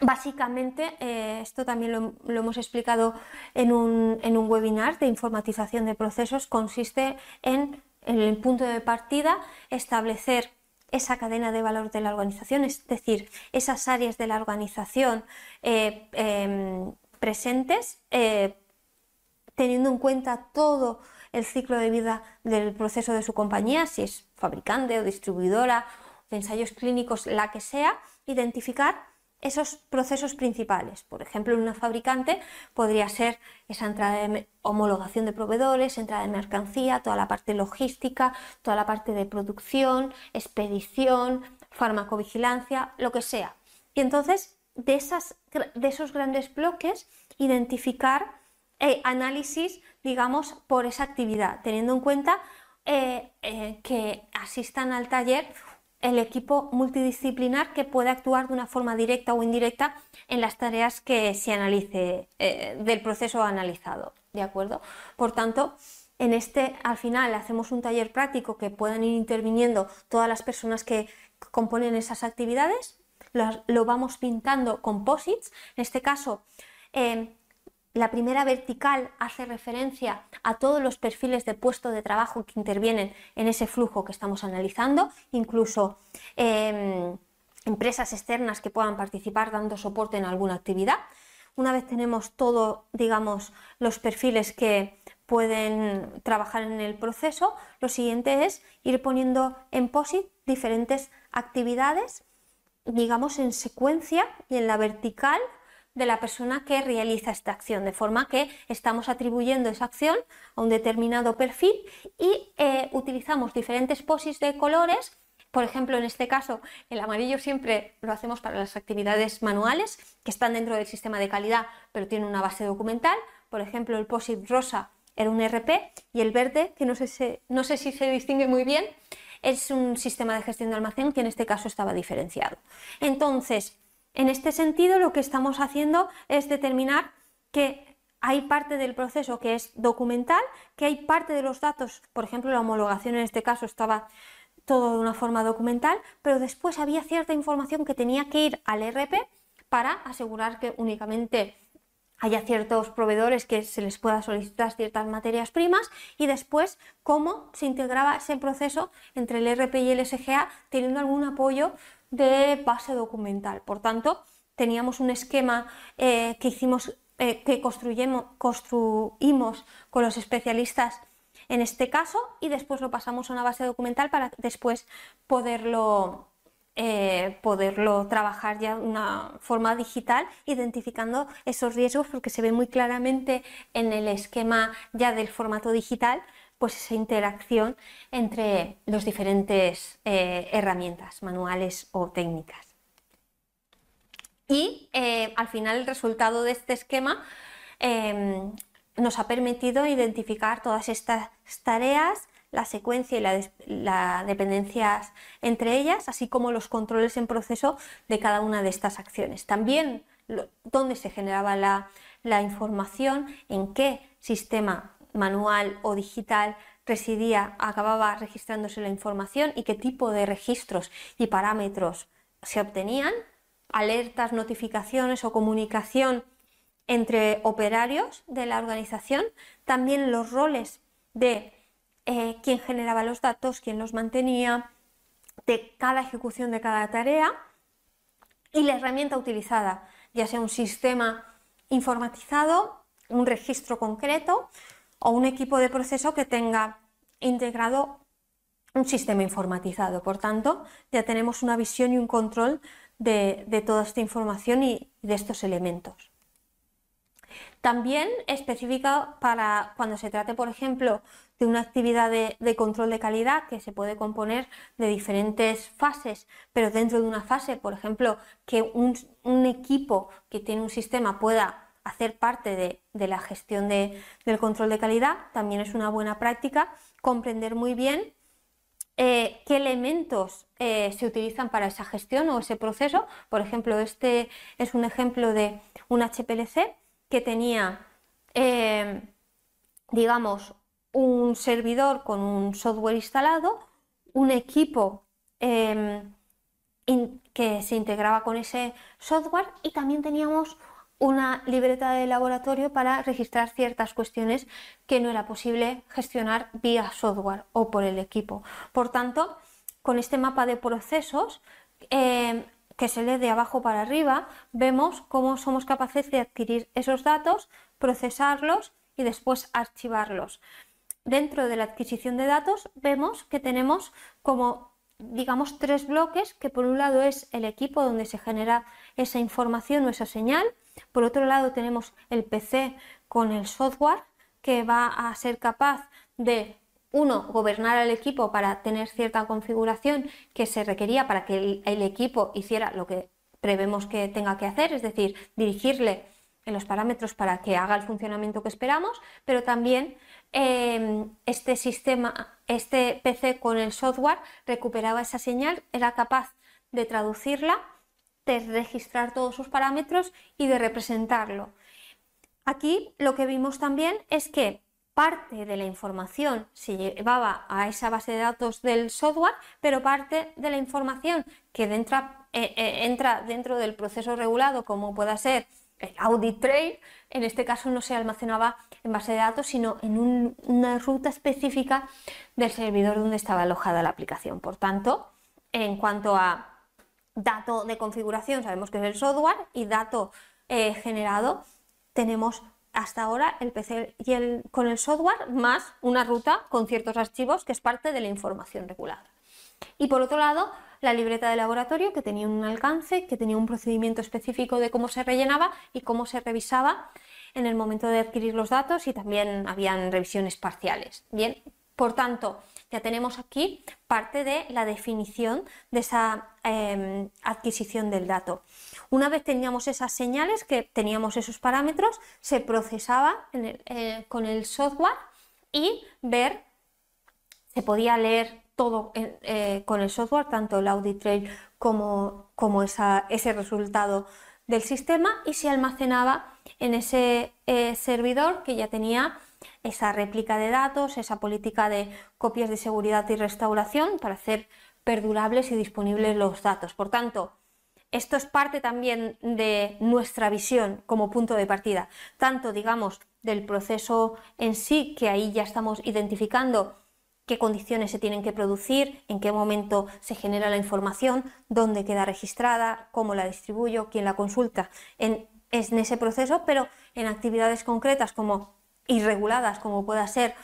S2: Básicamente, eh, esto también lo, hemos explicado en un, en un, webinar de informatización de procesos, consiste en, en, el punto de partida, establecer esa cadena de valor de la organización, es decir, esas áreas de la organización eh, em, presentes, eh, teniendo en cuenta todo el ciclo de vida del proceso de su compañía, si es fabricante o distribuidora, de ensayos clínicos, la que sea, identificar esos procesos principales. Por ejemplo, en una fabricante podría ser esa entrada de homologación de proveedores, entrada de mercancía, toda la parte logística, toda la parte de producción, expedición, farmacovigilancia, lo que sea. Y entonces, de, esas, de esos grandes bloques, identificar eh, análisis, digamos, por esa actividad, teniendo en cuenta eh, eh, que asistan al taller el equipo multidisciplinar que puede actuar de una forma directa o indirecta en las tareas que se analice del proceso analizado. ¿De acuerdo? Por tanto, en este, al final, hacemos un taller práctico que puedan ir interviniendo todas las personas que componen esas actividades. Lo, vamos pintando composites. En este caso, eh, la primera vertical hace referencia a todos los perfiles de puesto de trabajo que intervienen en ese flujo que estamos analizando, incluso em, empresas externas que puedan participar dando soporte en alguna actividad. Una vez tenemos todo, digamos, los perfiles que pueden trabajar en el proceso, lo siguiente es ir poniendo en POSIT diferentes actividades, digamos en secuencia y en la vertical de la persona que realiza esta acción, de forma que estamos atribuyendo esa acción a un determinado perfil y eh, utilizamos diferentes POSITs de colores. Por ejemplo, en este caso, el amarillo siempre lo hacemos para las actividades manuales que están dentro del sistema de calidad, pero tiene una base documental. Por ejemplo, el POSIT rosa era un RP y el verde, que no sé, no sé si se distingue muy bien, es un sistema de gestión de almacén que en este caso estaba diferenciado. Entonces, en este sentido, lo que estamos haciendo es determinar que hay parte del proceso que es documental, que hay parte de los datos, por ejemplo, la homologación en este caso estaba todo de una forma documental, pero después había cierta información que tenía que ir al RP para asegurar que únicamente haya ciertos proveedores que se les pueda solicitar ciertas materias primas y después cómo se integraba ese proceso entre el RP y el SGA teniendo algún apoyo de base documental. Por tanto, teníamos un esquema eh, que hicimos, eh, que construimos con los especialistas en este caso y después lo pasamos a una base documental para después poderlo eh, poderlo trabajar ya de una forma digital, identificando esos riesgos, porque se ve muy claramente en el esquema ya del formato digital, pues esa interacción entre las diferentes eh, herramientas manuales o técnicas. Y eh, al final el resultado de este esquema em, nos ha permitido identificar todas estas tareas la secuencia y las la dependencias entre ellas, así como los controles en proceso de cada una de estas acciones. También dónde se generaba la, la información, en qué sistema manual o digital residía, acababa registrándose la información y qué tipo de registros y parámetros se obtenían, alertas, notificaciones o comunicación entre operarios de la organización, también los roles de eh, quién generaba los datos, quién los mantenía, de cada ejecución de cada tarea y la herramienta utilizada, ya sea un sistema informatizado, un registro concreto o un equipo de proceso que tenga integrado un sistema informatizado. Por tanto, ya tenemos una visión y un control de, toda esta información y de estos elementos. También específica para cuando se trate, por ejemplo, de una actividad de, control de calidad que se puede componer de diferentes fases, pero dentro de una fase, por ejemplo, que un, equipo que tiene un sistema pueda hacer parte de, la gestión del control de calidad, también es una buena práctica comprender muy bien eh, qué elementos eh, se utilizan para esa gestión o ese proceso. Por ejemplo, este es un ejemplo de un HPLC que tenía, eh, digamos, un servidor con un software instalado, un equipo em, que se integraba con ese software y también teníamos una libreta de laboratorio para registrar ciertas cuestiones que no era posible gestionar vía software o por el equipo. Por tanto, con este mapa de procesos em, que se lee de abajo para arriba, vemos cómo somos capaces de adquirir esos datos, procesarlos y después archivarlos dentro de la adquisición de datos vemos que tenemos como digamos tres bloques que por un lado es el equipo donde se genera esa información o esa señal, por otro lado tenemos el PC con el software que va a ser capaz de uno, gobernar al equipo para tener cierta configuración que se requería para que el, equipo hiciera lo que prevemos que tenga que hacer, es decir, dirigirle en los parámetros para que haga el funcionamiento que esperamos, pero también em, este sistema, este PC con el software recuperaba esa señal, era capaz de traducirla, de registrar todos sus parámetros y de representarlo. Aquí lo que vimos también es que parte de la información se llevaba a esa base de datos del software, pero parte de la información que entra, eh, eh, dentro del proceso regulado, como pueda ser el audit trail, en este caso no se almacenaba en base de datos, sino en una ruta específica del servidor donde estaba alojada la aplicación. Por tanto, en cuanto a dato de configuración, sabemos que es el software y dato eh, generado, tenemos hasta ahora el PC y el, con el software más una ruta con ciertos archivos que es parte de la información regulada. Y por otro lado, la libreta de laboratorio que tenía un alcance, que tenía un procedimiento específico de cómo se rellenaba y cómo se revisaba en el momento de adquirir los datos y también habían revisiones parciales. Bien, por tanto, ya tenemos aquí parte de la definición de esa em, adquisición del dato. Una vez teníamos esas señales, que teníamos esos parámetros, se procesaba eh, con el software y ver, se podía leer todo eh, con el software, tanto el audit trail como, como ese resultado del sistema y se almacenaba en ese eh, servidor que ya tenía esa réplica de datos, esa política de copias de seguridad y restauración para hacer perdurables y disponibles los datos. Por tanto, esto es parte también de nuestra visión como punto de partida, tanto digamos del proceso en sí, que ahí ya estamos identificando qué condiciones se tienen que producir, en qué momento se genera la información, dónde queda registrada, cómo la distribuyo, quién la consulta en, en ese proceso, pero en actividades concretas como irreguladas, como pueda ser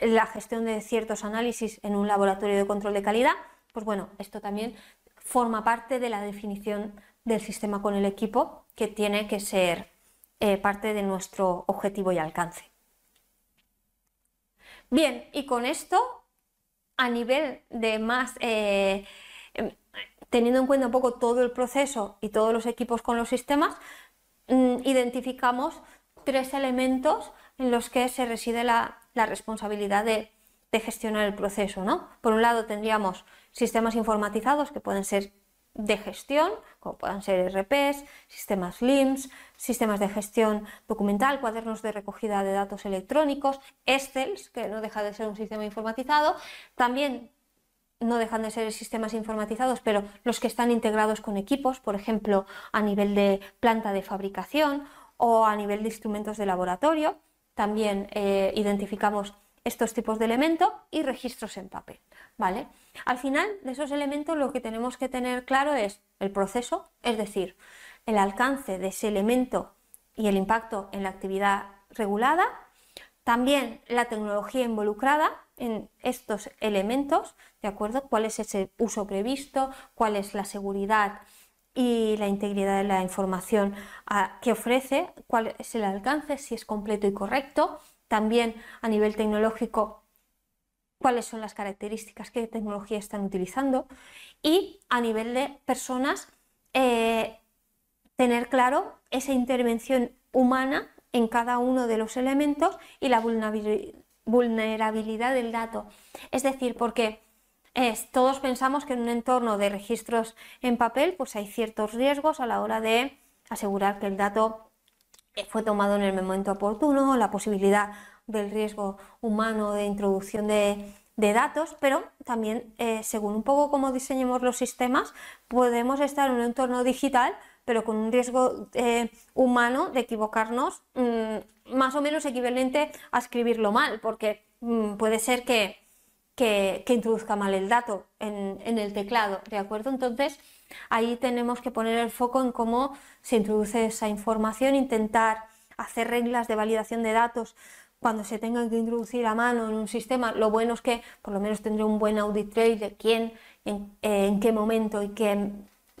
S2: la gestión de ciertos análisis en un laboratorio de control de calidad, pues bueno, esto también forma parte de la definición del sistema con el equipo que tiene que ser eh, parte de nuestro objetivo y alcance. Bien, y con esto, a nivel de más, eh, em, teniendo en cuenta un poco todo el proceso y todos los equipos con los sistemas, mm, identificamos tres elementos en los que se reside la, responsabilidad de, gestionar el proceso. ¿no? Por un lado tendríamos sistemas informatizados que pueden ser de gestión, como puedan ser RPs, sistemas LIMS, sistemas de gestión documental, cuadernos de recogida de datos electrónicos, Excel, que no deja de ser un sistema informatizado, también no dejan de ser sistemas informatizados, pero los que están integrados con equipos, por ejemplo, a nivel de planta de fabricación o a nivel de instrumentos de laboratorio. También eh, identificamos estos tipos de elementos y registros en papel. ¿vale? Al final de esos elementos lo que tenemos que tener claro es el proceso, es decir, el alcance de ese elemento y el impacto en la actividad regulada, también la tecnología involucrada en estos elementos, ¿de acuerdo? ¿Cuál es ese uso previsto? ¿Cuál es la seguridad y la integridad de la información ah, que ofrece? ¿Cuál es el alcance? Si es completo y correcto también a nivel tecnológico cuáles son las características, qué tecnología están utilizando y a nivel de personas eh, tener claro esa intervención humana en cada uno de los elementos y la vulnerabilidad del dato. Es decir, porque todos pensamos que en un entorno de registros en papel pues hay ciertos riesgos a la hora de asegurar que el dato eh, fue tomado en el momento oportuno, la posibilidad del riesgo humano de introducción de, datos, pero también eh, según un poco cómo diseñemos los sistemas, podemos estar en un entorno digital, pero con un riesgo eh, humano de equivocarnos mm, más o menos equivalente a escribirlo mal, porque mm, puede ser que, que, introduzca mal el dato en, el teclado, ¿de acuerdo? Entonces, Ahí tenemos que poner el foco en cómo se introduce esa información, intentar hacer reglas de validación de datos cuando se tengan que introducir a mano en un sistema. Lo bueno es que por lo menos tendré un buen audit trail de quién, en, qué momento y qué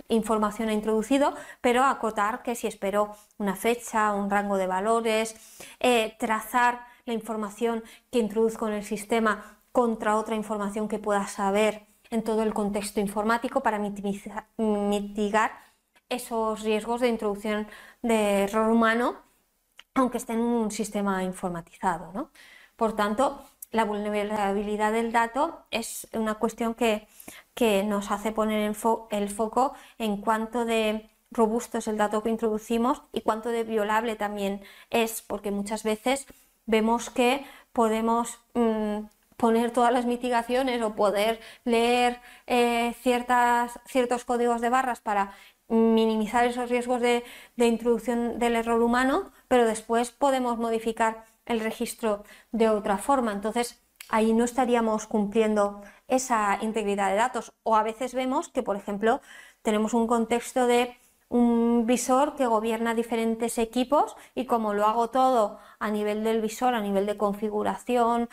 S2: información ha introducido, pero acotar que si espero una fecha, un rango de valores, eh, trazar la información que introduzco en el sistema contra otra información que pueda saber en todo el contexto informático para mitigar esos riesgos de introducción de error humano, aunque esté en un sistema informatizado. Por tanto, la vulnerabilidad del dato es una cuestión que, nos hace poner el foco en cuanto de robusto es el dato que introducimos y cuánto de violable también es, porque muchas veces vemos que podemos mm, poner todas las mitigaciones o poder leer eh, ciertas, ciertos códigos de barras para minimizar esos riesgos de, de introducción del error humano, pero después podemos modificar el registro de otra forma. Entonces, ahí no estaríamos cumpliendo esa integridad de datos. O a veces vemos que, por ejemplo, tenemos un contexto de un visor que gobierna diferentes equipos y como lo hago todo a nivel del visor, a nivel de configuración,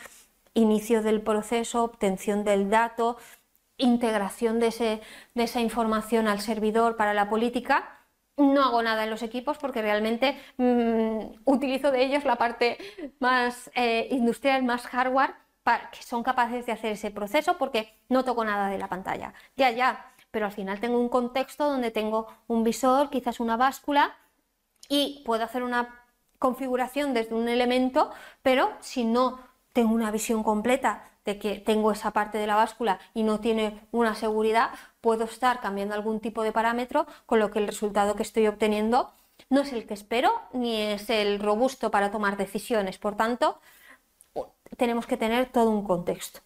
S2: inicio del proceso, obtención del dato, integración de, de esa información al servidor para la política, no hago nada en los equipos porque realmente mm, utilizo de ellos la parte más eh, industrial, más hardware, que son capaces de hacer ese proceso porque no toco nada de la pantalla. Ya, ya, pero al final tengo un contexto donde tengo un visor, quizás una báscula y puedo hacer una configuración desde un elemento, pero si no tengo una visión completa de que tengo esa parte de la báscula y no tiene una seguridad, puedo estar cambiando algún tipo de parámetro, con lo que el resultado que estoy obteniendo no es el que espero ni es el robusto para tomar decisiones. Por tanto, tenemos que tener todo un contexto.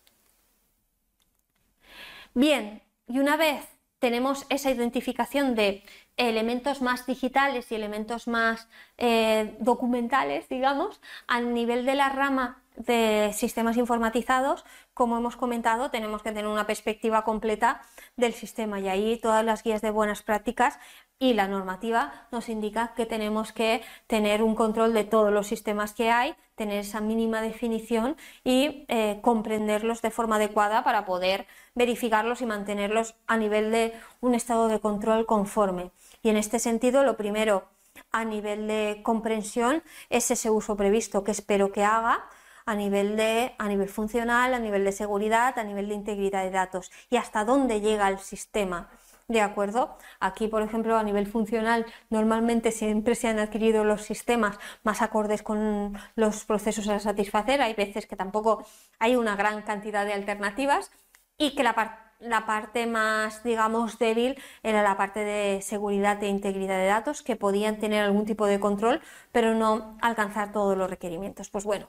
S2: Bien, y una vez tenemos esa identificación de elementos más digitales y elementos más eh, documentales, digamos, a nivel de la rama de sistemas informatizados, como hemos comentado, tenemos que tener una perspectiva completa del sistema y ahí todas las guías de buenas prácticas y la normativa nos indica que tenemos que tener un control de todos los sistemas que hay, tener esa mínima definición y eh, comprenderlos de forma adecuada para poder verificarlos y mantenerlos a nivel de un estado de control conforme. Y en este sentido, lo primero a nivel de comprensión es ese uso previsto que espero que haga a nivel, de, a nivel funcional, a nivel de seguridad, a nivel de integridad de datos y hasta dónde llega el sistema. ¿De acuerdo? Aquí, por ejemplo, a nivel funcional, normalmente siempre se han adquirido los sistemas más acordes con los procesos a satisfacer. Hay veces que tampoco hay una gran cantidad de alternativas y que la, la parte más, digamos, débil era la parte de seguridad e integridad de datos, que podían tener algún tipo de control, pero no alcanzar todos los requerimientos. Pues bueno,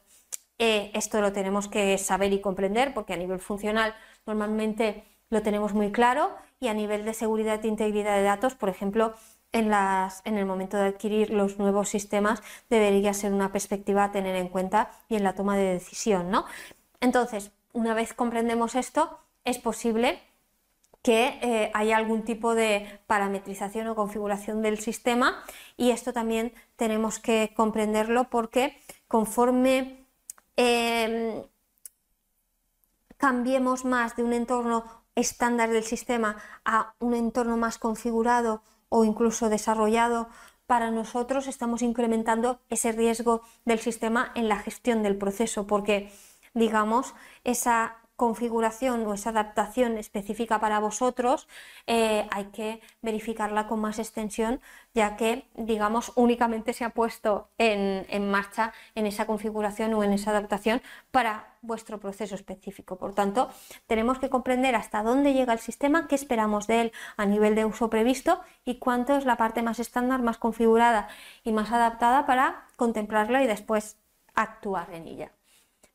S2: eh, esto lo tenemos que saber y comprender porque a nivel funcional normalmente lo tenemos muy claro y a nivel de seguridad e integridad de datos, por ejemplo, en, las, en, el momento de adquirir los nuevos sistemas debería ser una perspectiva a tener en cuenta y en la toma de decisión. ¿no? Entonces, una vez comprendemos esto, es posible que eh, haya algún tipo de parametrización o configuración del sistema y esto también tenemos que comprenderlo porque conforme Em, cambiemos más de un entorno estándar del sistema a un entorno más configurado o incluso desarrollado para nosotros, estamos incrementando ese riesgo del sistema en la gestión del proceso, porque digamos, esa configuración o esa adaptación específica para vosotros, eh, hay que verificarla con más extensión, ya que, digamos, únicamente se ha puesto en, en, marcha en esa configuración o en esa adaptación para vuestro proceso específico. Por tanto, tenemos que comprender hasta dónde llega el sistema, qué esperamos de él a nivel de uso previsto y cuánto es la parte más estándar, más configurada y más adaptada para contemplarlo y después actuar en ella.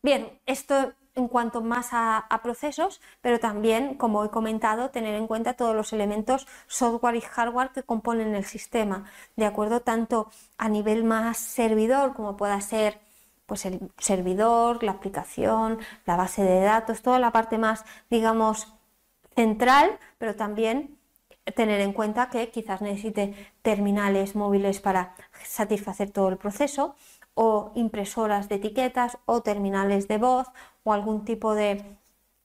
S2: Bien, esto en cuanto más a, procesos, pero también, como he comentado, tener en cuenta todos los elementos software y hardware que componen el sistema, ¿de acuerdo? Tanto a nivel más servidor, como pueda ser pues el servidor, la aplicación, la base de datos, toda la parte más, digamos, central, pero también tener en cuenta que quizás necesite terminales móviles para satisfacer todo el proceso o impresoras de etiquetas o terminales de voz o algún tipo de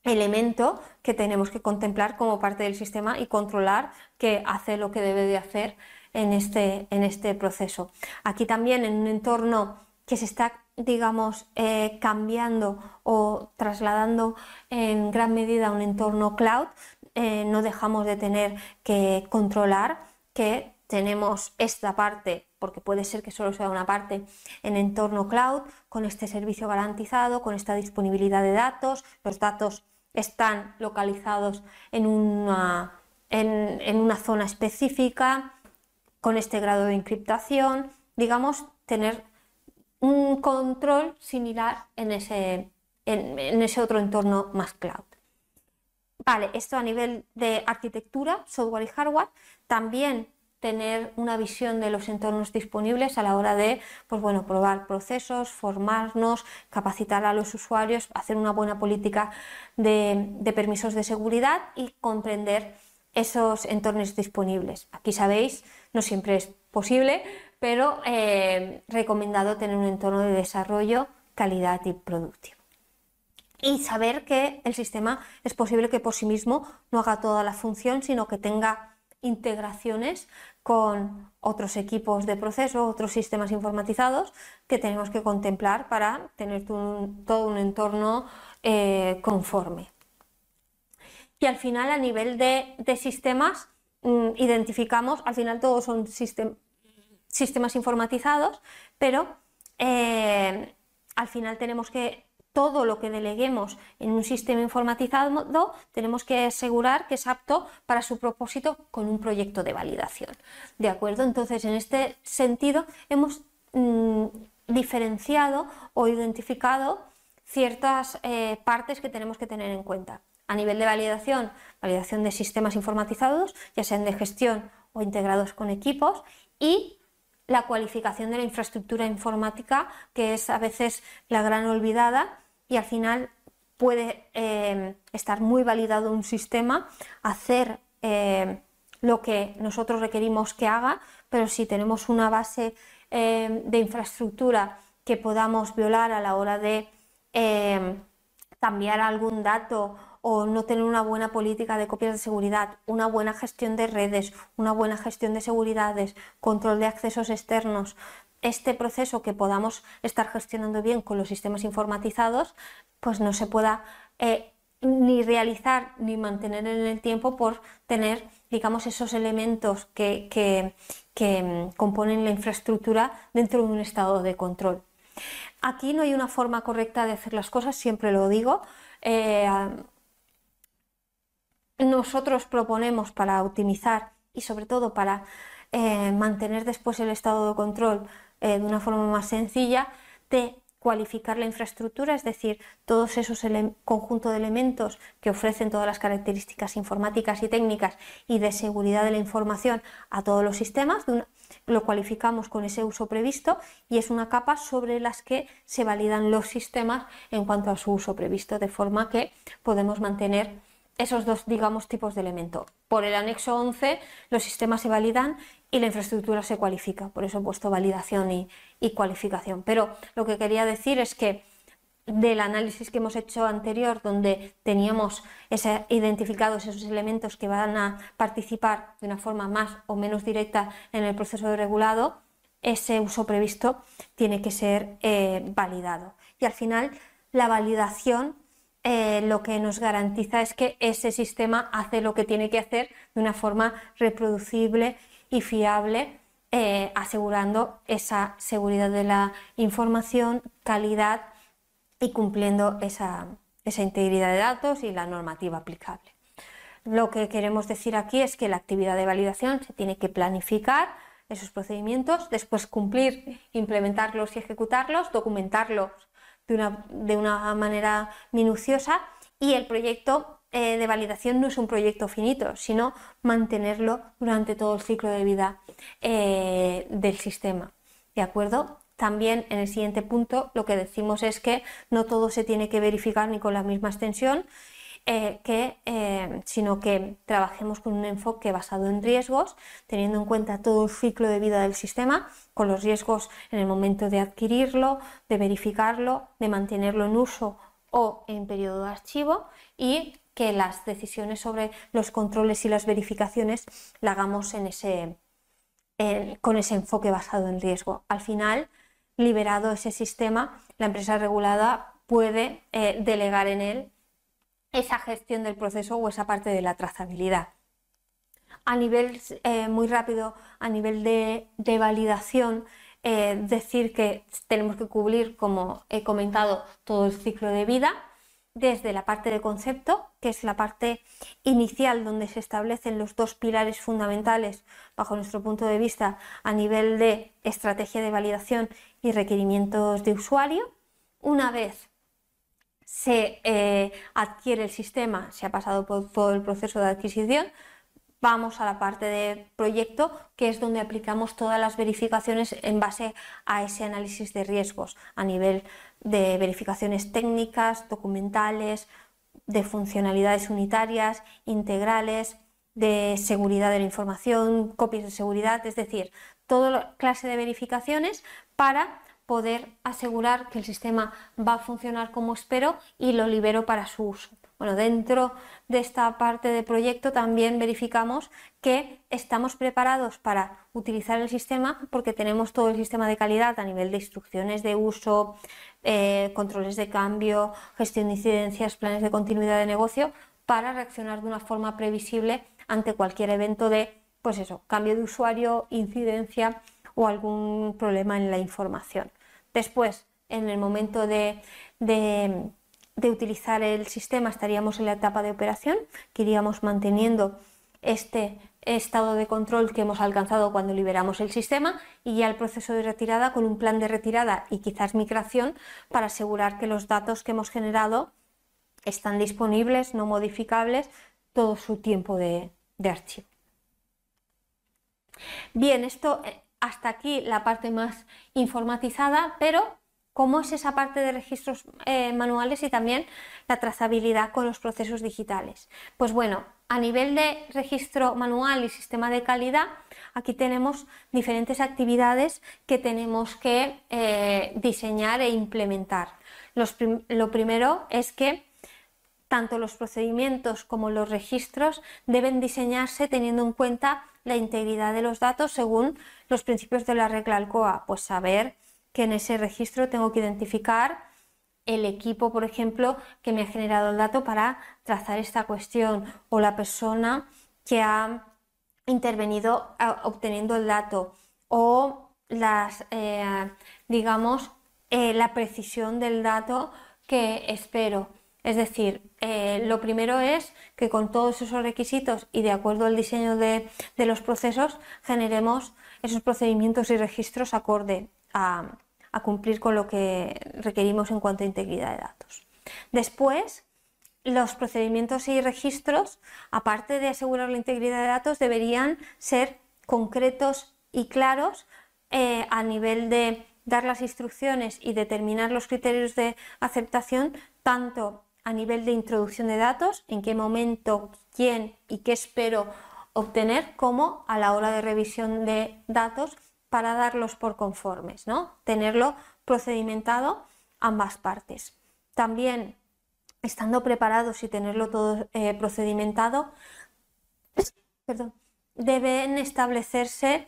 S2: elemento que tenemos que contemplar como parte del sistema y controlar que hace lo que debe de hacer en este, en este proceso. Aquí también en un entorno que se está digamos, eh, cambiando o trasladando en gran medida a un entorno cloud, eh, no dejamos de tener que controlar que tenemos esta parte, porque puede ser que solo sea una parte, en entorno cloud, con este servicio garantizado, con esta disponibilidad de datos, los datos están localizados en una, en una zona específica, con este grado de encriptación, digamos, tener un control similar en ese, en, ese otro entorno más cloud. Vale, esto a nivel de arquitectura, software y hardware, también tener una visión de los entornos disponibles a la hora de pues bueno, probar procesos, formarnos, capacitar a los usuarios, hacer una buena política de, permisos de seguridad y comprender esos entornos disponibles. Aquí sabéis, no siempre es posible, pero eh, recomendado tener un entorno de desarrollo, calidad y productivo. Y saber que el sistema es posible que por sí mismo no haga toda la función, sino que tenga integraciones con otros equipos de proceso, otros sistemas informatizados que tenemos que contemplar para tener todo un entorno eh, conforme. Y al final, a nivel de, sistemas, mm, identificamos, al final todos son sistemas informatizados, pero eh, al final tenemos que todo lo que deleguemos en un sistema informatizado tenemos que asegurar que es apto para su propósito con un proyecto de validación. ¿De acuerdo? Entonces, en este sentido, hemos mm, diferenciado o identificado ciertas eh, partes que tenemos que tener en cuenta. A nivel de validación, validación de sistemas informatizados, ya sean de gestión o integrados con equipos, y la cualificación de la infraestructura informática, que es a veces la gran olvidada y al final puede eh, estar muy validado un sistema, hacer eh, lo que nosotros requerimos que haga, pero si tenemos una base eh, de infraestructura que podamos violar a la hora de cambiar algún dato o no tener una buena política de copias de seguridad, una buena gestión de redes, una buena gestión de seguridades, control de accesos externos, este proceso que podamos estar gestionando bien con los sistemas informatizados, pues no se pueda eh, ni realizar ni mantener en el tiempo por tener, digamos, esos elementos que, que, mm, componen la infraestructura dentro de un estado de control. Aquí no hay una forma correcta de hacer las cosas, siempre lo digo. Eh, nosotros proponemos para optimizar y sobre todo para eh, mantener después el estado de control eh, de una forma más sencilla, de cualificar la infraestructura, es decir, todos esos conjuntos de elementos que ofrecen todas las características informáticas y técnicas y de seguridad de la información a todos los sistemas, lo cualificamos con ese uso previsto y es una capa sobre las que se validan los sistemas en cuanto a su uso previsto, de forma que podemos mantener esos dos, digamos, tipos de elementos. Por el anexo 11, los sistemas se validan y la infraestructura se cualifica. Por eso he puesto validación y, cualificación. Pero lo que quería decir es que del análisis que hemos hecho anterior, donde teníamos identificados esos elementos que van a participar de una forma más o menos directa en el proceso de regulado, ese uso previsto tiene que ser eh, validado. Y al final, la validación eh, lo que nos garantiza es que ese sistema hace lo que tiene que hacer de una forma reproducible y fiable, eh, asegurando esa seguridad de la información, calidad y cumpliendo esa, integridad de datos y la normativa aplicable. Lo que queremos decir aquí es que la actividad de validación se tiene que planificar esos procedimientos, después cumplir, implementarlos y ejecutarlos, documentarlos de una, manera minuciosa y el proyecto eh, de validación no es un proyecto finito, sino mantenerlo durante todo el ciclo de vida eh, del sistema. ¿De acuerdo? También en el siguiente punto lo que decimos es que no todo se tiene que verificar ni con la misma extensión, eh, que, sino que trabajemos con un enfoque basado en riesgos, teniendo en cuenta todo el ciclo de vida del sistema con los riesgos en el momento de adquirirlo, de verificarlo, de mantenerlo en uso o en periodo de archivo y que las decisiones sobre los controles y las verificaciones la hagamos con ese enfoque basado en riesgo. Al final, liberado ese sistema, la empresa regulada puede eh, delegar en él esa gestión del proceso o esa parte de la trazabilidad. A nivel eh, muy rápido, a nivel de, validación, eh, decir que tenemos que cubrir, como he comentado, todo el ciclo de vida, desde la parte de concepto, que es la parte inicial donde se establecen los dos pilares fundamentales bajo nuestro punto de vista a nivel de estrategia de validación y requerimientos de usuario. Una vez se eh, adquiere el sistema, se ha pasado por todo el proceso de adquisición, vamos a la parte de proyecto, que es donde aplicamos todas las verificaciones en base a ese análisis de riesgos a nivel de verificaciones técnicas, documentales, de funcionalidades unitarias, integrales, de seguridad de la información, copias de seguridad, es decir, toda clase de verificaciones para poder asegurar que el sistema va a funcionar como espero y lo libero para su uso. Bueno, dentro de esta parte de proyecto también verificamos que estamos preparados para utilizar el sistema porque tenemos todo el sistema de calidad a nivel de instrucciones de uso, eh, controles de cambio, gestión de incidencias, planes de continuidad de negocio para reaccionar de una forma previsible ante cualquier evento de, pues eso, cambio de usuario, incidencia o algún problema en la información. Después, en el momento de de utilizar el sistema estaríamos en la etapa de operación, que iríamos manteniendo este estado de control que hemos alcanzado cuando liberamos el sistema y ya el proceso de retirada con un plan de retirada y quizás migración para asegurar que los datos que hemos generado están disponibles, no modificables, todo su tiempo de, de archivo. Bien, esto hasta aquí la parte más informatizada, pero cómo es esa parte de registros eh, manuales y también la trazabilidad con los procesos digitales. Pues bueno, a nivel de registro manual y sistema de calidad, aquí tenemos diferentes actividades que tenemos que eh, diseñar e implementar. lo primero es que tanto los procedimientos como los registros deben diseñarse teniendo en cuenta la integridad de los datos según los principios de la regla ALCOA, pues saber que en ese registro tengo que identificar el equipo, por ejemplo, que me ha generado el dato para trazar esta cuestión o la persona que ha intervenido obteniendo el dato o las, eh, digamos, eh, la precisión del dato que espero. Es decir, eh, lo primero es que con todos esos requisitos y de acuerdo al diseño de, de los procesos generemos esos procedimientos y registros acorde a, cumplir con lo que requerimos en cuanto a integridad de datos. Después, los procedimientos y registros, aparte de asegurar la integridad de datos, deberían ser concretos y claros eh, a nivel de dar las instrucciones y determinar los criterios de aceptación, tanto a nivel de introducción de datos, en qué momento, quién y qué espero obtener, como a la hora de revisión de datos para darlos por conformes, ¿no? Tenerlo procedimentado ambas partes. También, estando preparados y tenerlo todo eh, procedimentado, deben establecerse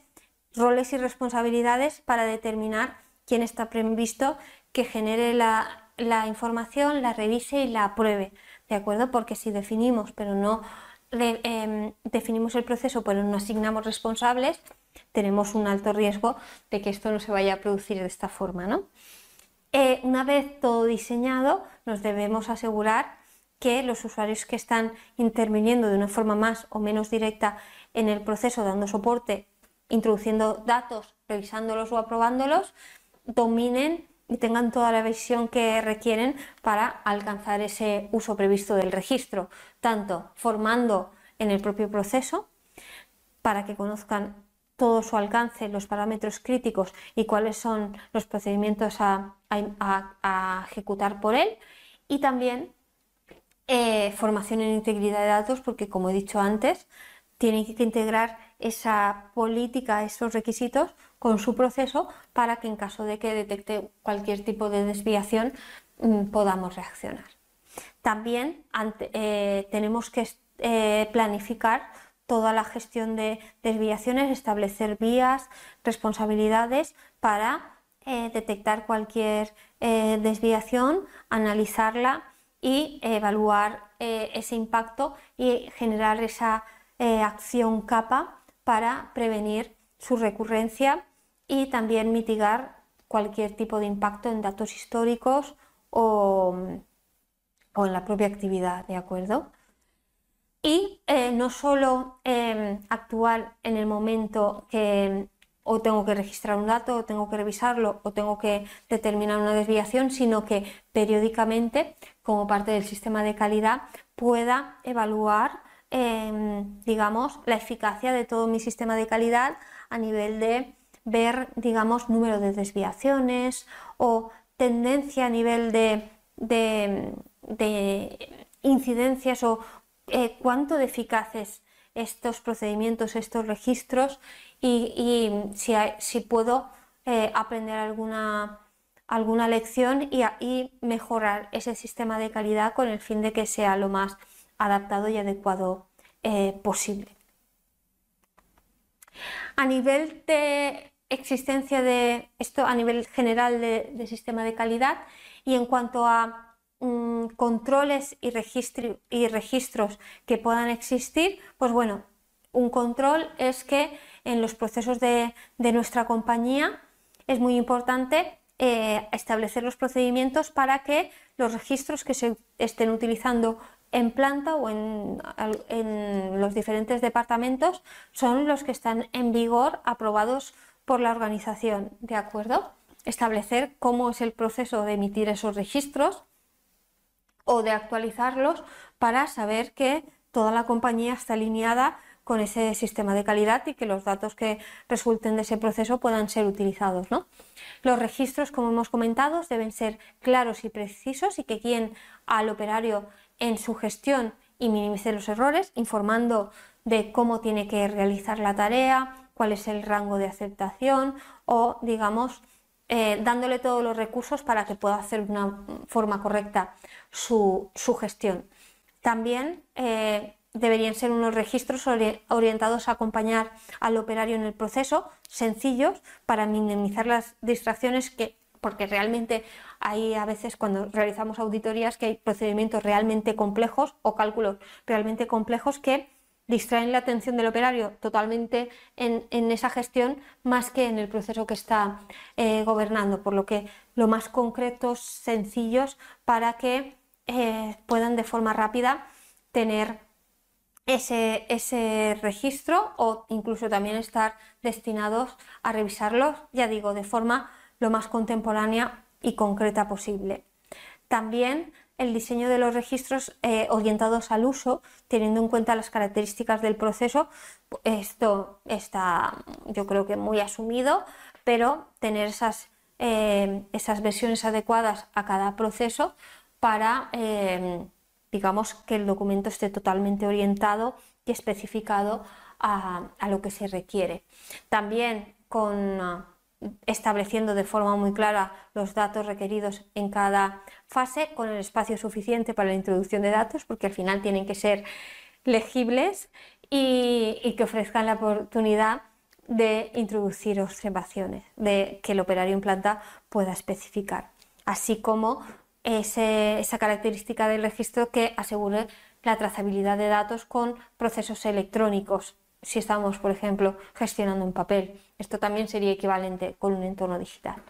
S2: roles y responsabilidades para determinar quién está previsto que genere la, información, la revise y la apruebe, ¿de acuerdo? Porque si definimos, pero no em, definimos el proceso, pero no asignamos responsables, tenemos un alto riesgo de que esto no se vaya a producir de esta forma. ¿no? Eh, una vez todo diseñado, nos debemos asegurar que los usuarios que están interviniendo de una forma más o menos directa en el proceso, dando soporte, introduciendo datos, revisándolos o aprobándolos, dominen y tengan toda la visión que requieren para alcanzar ese uso previsto del registro, tanto formando en el propio proceso para que conozcan todo su alcance, los parámetros críticos y cuáles son los procedimientos a, ejecutar por él. Y también eh, formación en integridad de datos, porque como he dicho antes, tiene que integrar esa política, esos requisitos con su proceso para que en caso de que detecte cualquier tipo de desviación mm, podamos reaccionar. También eh, tenemos que eh, planificar toda la gestión de desviaciones, establecer vías, responsabilidades para eh, detectar cualquier desviación, analizarla y evaluar ese impacto y generar esa acción capa para prevenir su recurrencia y también mitigar cualquier tipo de impacto en datos históricos o, o en la propia actividad, ¿de acuerdo? Y eh, no solo em, actuar en el momento que o tengo que registrar un dato, o tengo que revisarlo, o tengo que determinar una desviación, sino que periódicamente, como parte del sistema de calidad, pueda evaluar, em, digamos, la eficacia de todo mi sistema de calidad a nivel de ver, digamos, número de desviaciones o tendencia a nivel de, incidencias o eh, cuánto de eficaces estos procedimientos, estos registros y, si, puedo eh, aprender alguna, alguna lección y, mejorar ese sistema de calidad con el fin de que sea lo más adaptado y adecuado eh, posible. A nivel de existencia de esto a nivel general de, sistema de calidad y en cuanto a mm, controles y, y registros que puedan existir, pues bueno, un control es que en los procesos de, nuestra compañía es muy importante eh, establecer los procedimientos para que los registros que se estén utilizando en planta o en, en, los diferentes departamentos son los que están en vigor, aprobados por la organización, ¿de acuerdo? Establecer cómo es el proceso de emitir esos registros o de actualizarlos para saber que toda la compañía está alineada con ese sistema de calidad y que los datos que resulten de ese proceso puedan ser utilizados. ¿no? Los registros, como hemos comentado, deben ser claros y precisos y que guíen al operario en su gestión y minimice los errores, informando de cómo tiene que realizar la tarea, cuál es el rango de aceptación o, digamos, eh, dándole todos los recursos para que pueda hacer de una forma correcta su, gestión. También eh, deberían ser unos registros orientados a acompañar al operario en el proceso, sencillos, para minimizar las distracciones que porque realmente hay a veces cuando realizamos auditorías que hay procedimientos realmente complejos o cálculos realmente complejos que distraen la atención del operario totalmente en, esa gestión más que en el proceso que está eh, gobernando, por lo que lo más concretos, sencillos, para que eh, puedan de forma rápida tener ese, ese, registro o incluso también estar destinados a revisarlos, ya digo, de forma lo más contemporánea y concreta posible. También el diseño de los registros eh, orientados al uso, teniendo en cuenta las características del proceso. Esto está, yo creo que muy asumido, pero tener esas, eh, esas versiones adecuadas a cada proceso para, eh, digamos, que el documento esté totalmente orientado y especificado a, a lo que se requiere. También con estableciendo de forma muy clara los datos requeridos en cada fase con el espacio suficiente para la introducción de datos, porque al final tienen que ser legibles y, que ofrezcan la oportunidad de introducir observaciones, de que el operario en planta pueda especificar, así como esa característica del registro que asegure la trazabilidad de datos con procesos electrónicos si estamos, por ejemplo, gestionando en papel. Esto también sería equivalente con un entorno digital.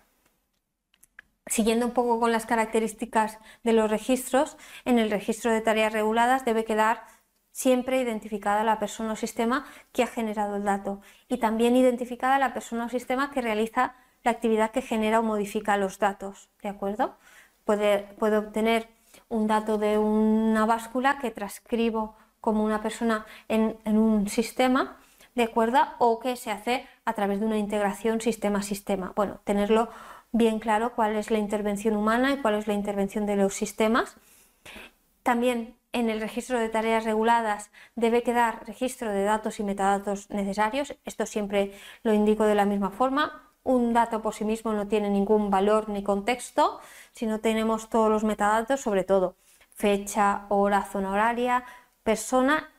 S2: Siguiendo un poco con las características de los registros, en el registro de tareas reguladas debe quedar siempre identificada la persona o sistema que ha generado el dato y también identificada la persona o sistema que realiza la actividad que genera o modifica los datos. ¿De acuerdo? Puede, obtener un dato de una báscula que transcribo como una persona en, un sistema de cuerda o que se hace a través de una integración sistema-sistema. Bueno, tenerlo bien claro cuál es la intervención humana y cuál es la intervención de los sistemas. También en el registro de tareas reguladas debe quedar registro de datos y metadatos necesarios. Esto siempre lo indico de la misma forma. Un dato por sí mismo no tiene ningún valor ni contexto si no tenemos todos los metadatos, sobre todo fecha, hora, zona horaria, persona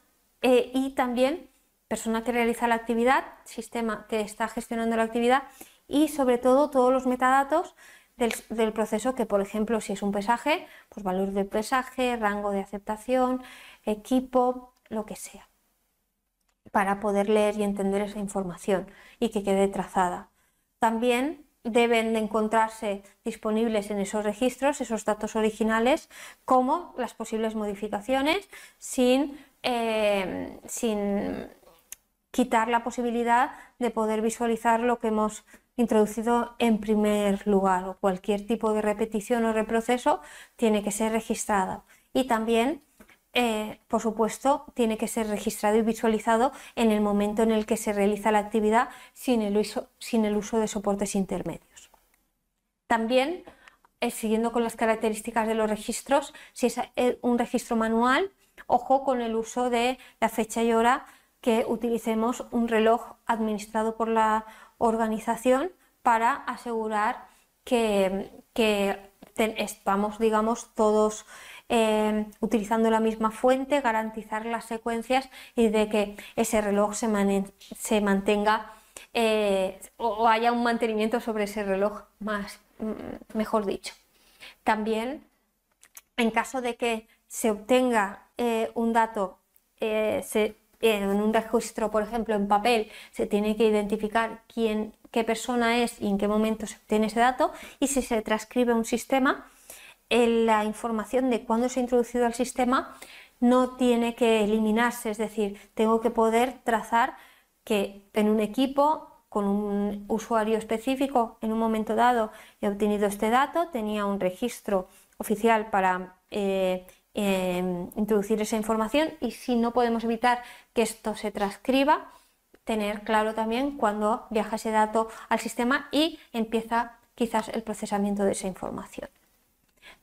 S2: eh, y también persona que realiza la actividad, sistema que está gestionando la actividad y sobre todo todos los metadatos del, proceso que, por ejemplo, si es un pesaje, pues valor de pesaje, rango de aceptación, equipo, lo que sea, para poder leer y entender esa información y que quede trazada. También deben de encontrarse disponibles en esos registros esos datos originales como las posibles modificaciones sin, eh, sin quitar la posibilidad de poder visualizar lo que hemos introducido en primer lugar o cualquier tipo de repetición o reproceso tiene que ser registrada. Y también, eh, por supuesto, tiene que ser registrado y visualizado en el momento en el que se realiza la actividad sin el uso, de soportes intermedios. También, eh, siguiendo con las características de los registros, si es eh, un registro manual, ojo con el uso de la fecha y hora que utilicemos un reloj administrado por la organización para asegurar que, estamos, digamos, todos eh, utilizando la misma fuente, garantizar las secuencias y de que ese reloj se, mantenga eh, o haya un mantenimiento sobre ese reloj más, mm, mejor dicho. También, en caso de que se obtenga eh, un dato, se, en un registro, por ejemplo, en papel, se tiene que identificar quién, qué persona es y en qué momento se obtiene ese dato. Y si se transcribe un sistema, la información de cuándo se ha introducido al sistema no tiene que eliminarse, es decir, tengo que poder trazar que en un equipo con un usuario específico en un momento dado he obtenido este dato, tenía un registro oficial para eh, Em, introducir esa información y si no podemos evitar que esto se transcriba, tener claro también cuando viaja ese dato al sistema y empieza quizás el procesamiento de esa información.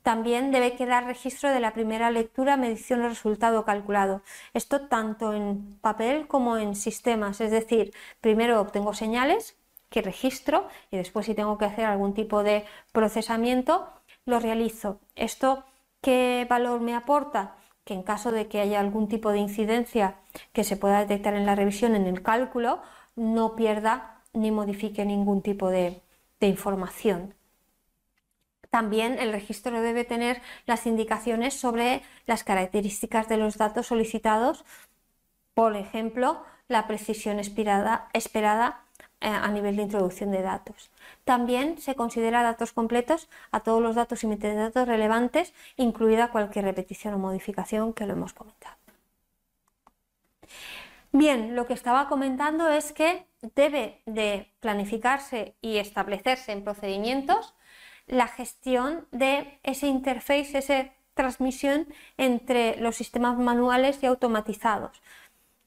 S2: También debe quedar registro de la primera lectura, medición o resultado calculado. Esto tanto en papel como en sistemas, es decir, primero obtengo señales que registro y después si tengo que hacer algún tipo de procesamiento, lo realizo. Esto ¿Qué valor me aporta? Que en caso de que haya algún tipo de incidencia que se pueda detectar en la revisión, en el cálculo, no pierda ni modifique ningún tipo de, información. También el registro debe tener las indicaciones sobre las características de los datos solicitados, por ejemplo, la precisión esperada, eh, a nivel de introducción de datos. También se considera datos completos a todos los datos y metadatos relevantes, incluida cualquier repetición o modificación que lo hemos comentado. Bien, lo que estaba comentando es que debe de planificarse y establecerse en procedimientos la gestión de ese interface, esa transmisión entre los sistemas manuales y automatizados.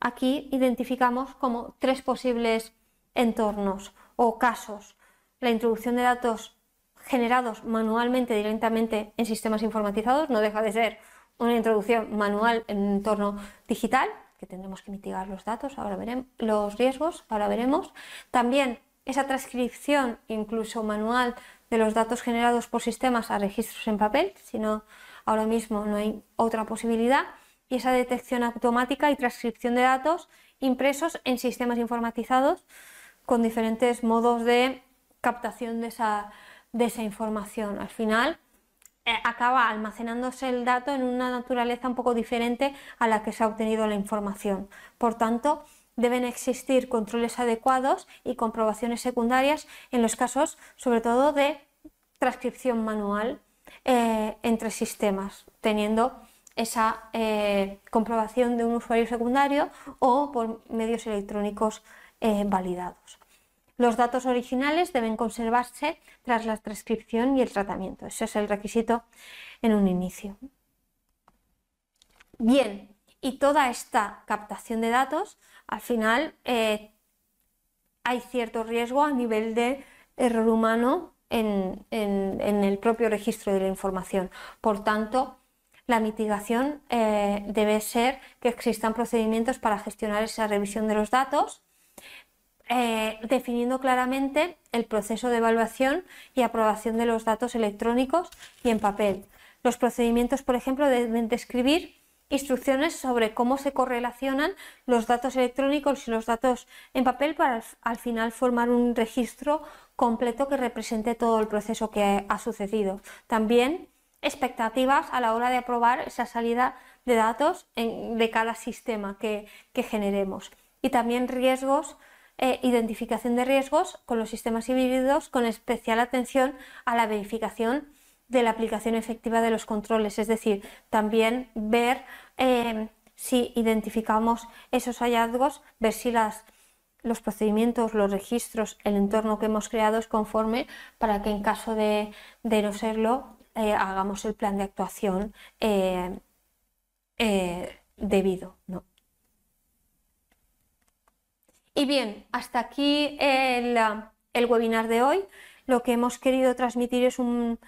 S2: Aquí identificamos como tres posibles entornos o casos. La introducción de datos generados manualmente directamente en sistemas informatizados no deja de ser una introducción manual en un entorno digital, que tendremos que mitigar los datos, ahora veremos los riesgos, ahora veremos. También esa transcripción incluso manual de los datos generados por sistemas a registros en papel, si no ahora mismo no hay otra posibilidad, y esa detección automática y transcripción de datos impresos en sistemas informatizados con diferentes modos de captación de esa, información. Al final eh, acaba almacenándose el dato en una naturaleza un poco diferente a la que se ha obtenido la información. Por tanto, deben existir controles adecuados y comprobaciones secundarias en los casos, sobre todo, de transcripción manual eh, entre sistemas, teniendo esa eh, comprobación de un usuario secundario o por medios electrónicos eh, validados. Los datos originales deben conservarse tras la transcripción y el tratamiento. Ese es el requisito en un inicio. Bien, y toda esta captación de datos, al final eh, hay cierto riesgo a nivel de error humano en, el propio registro de la información. Por tanto, la mitigación eh, debe ser que existan procedimientos para gestionar esa revisión de los datos eh, definiendo claramente el proceso de evaluación y aprobación de los datos electrónicos y en papel. Los procedimientos, por ejemplo, deben describir instrucciones sobre cómo se correlacionan los datos electrónicos y los datos en papel para al final formar un registro completo que represente todo el proceso que ha sucedido. También expectativas a la hora de aprobar esa salida de datos de cada sistema que, generemos. Y también riesgos, eh, identificación de riesgos con los sistemas híbridos con especial atención a la verificación de la aplicación efectiva de los controles, es decir, también ver eh, si identificamos esos hallazgos, ver si las, los procedimientos, los registros, el entorno que hemos creado es conforme para que en caso de, no serlo eh, hagamos el plan de actuación eh, debido. Y bien, hasta aquí el, el webinar de hoy. Lo que hemos querido transmitir es un,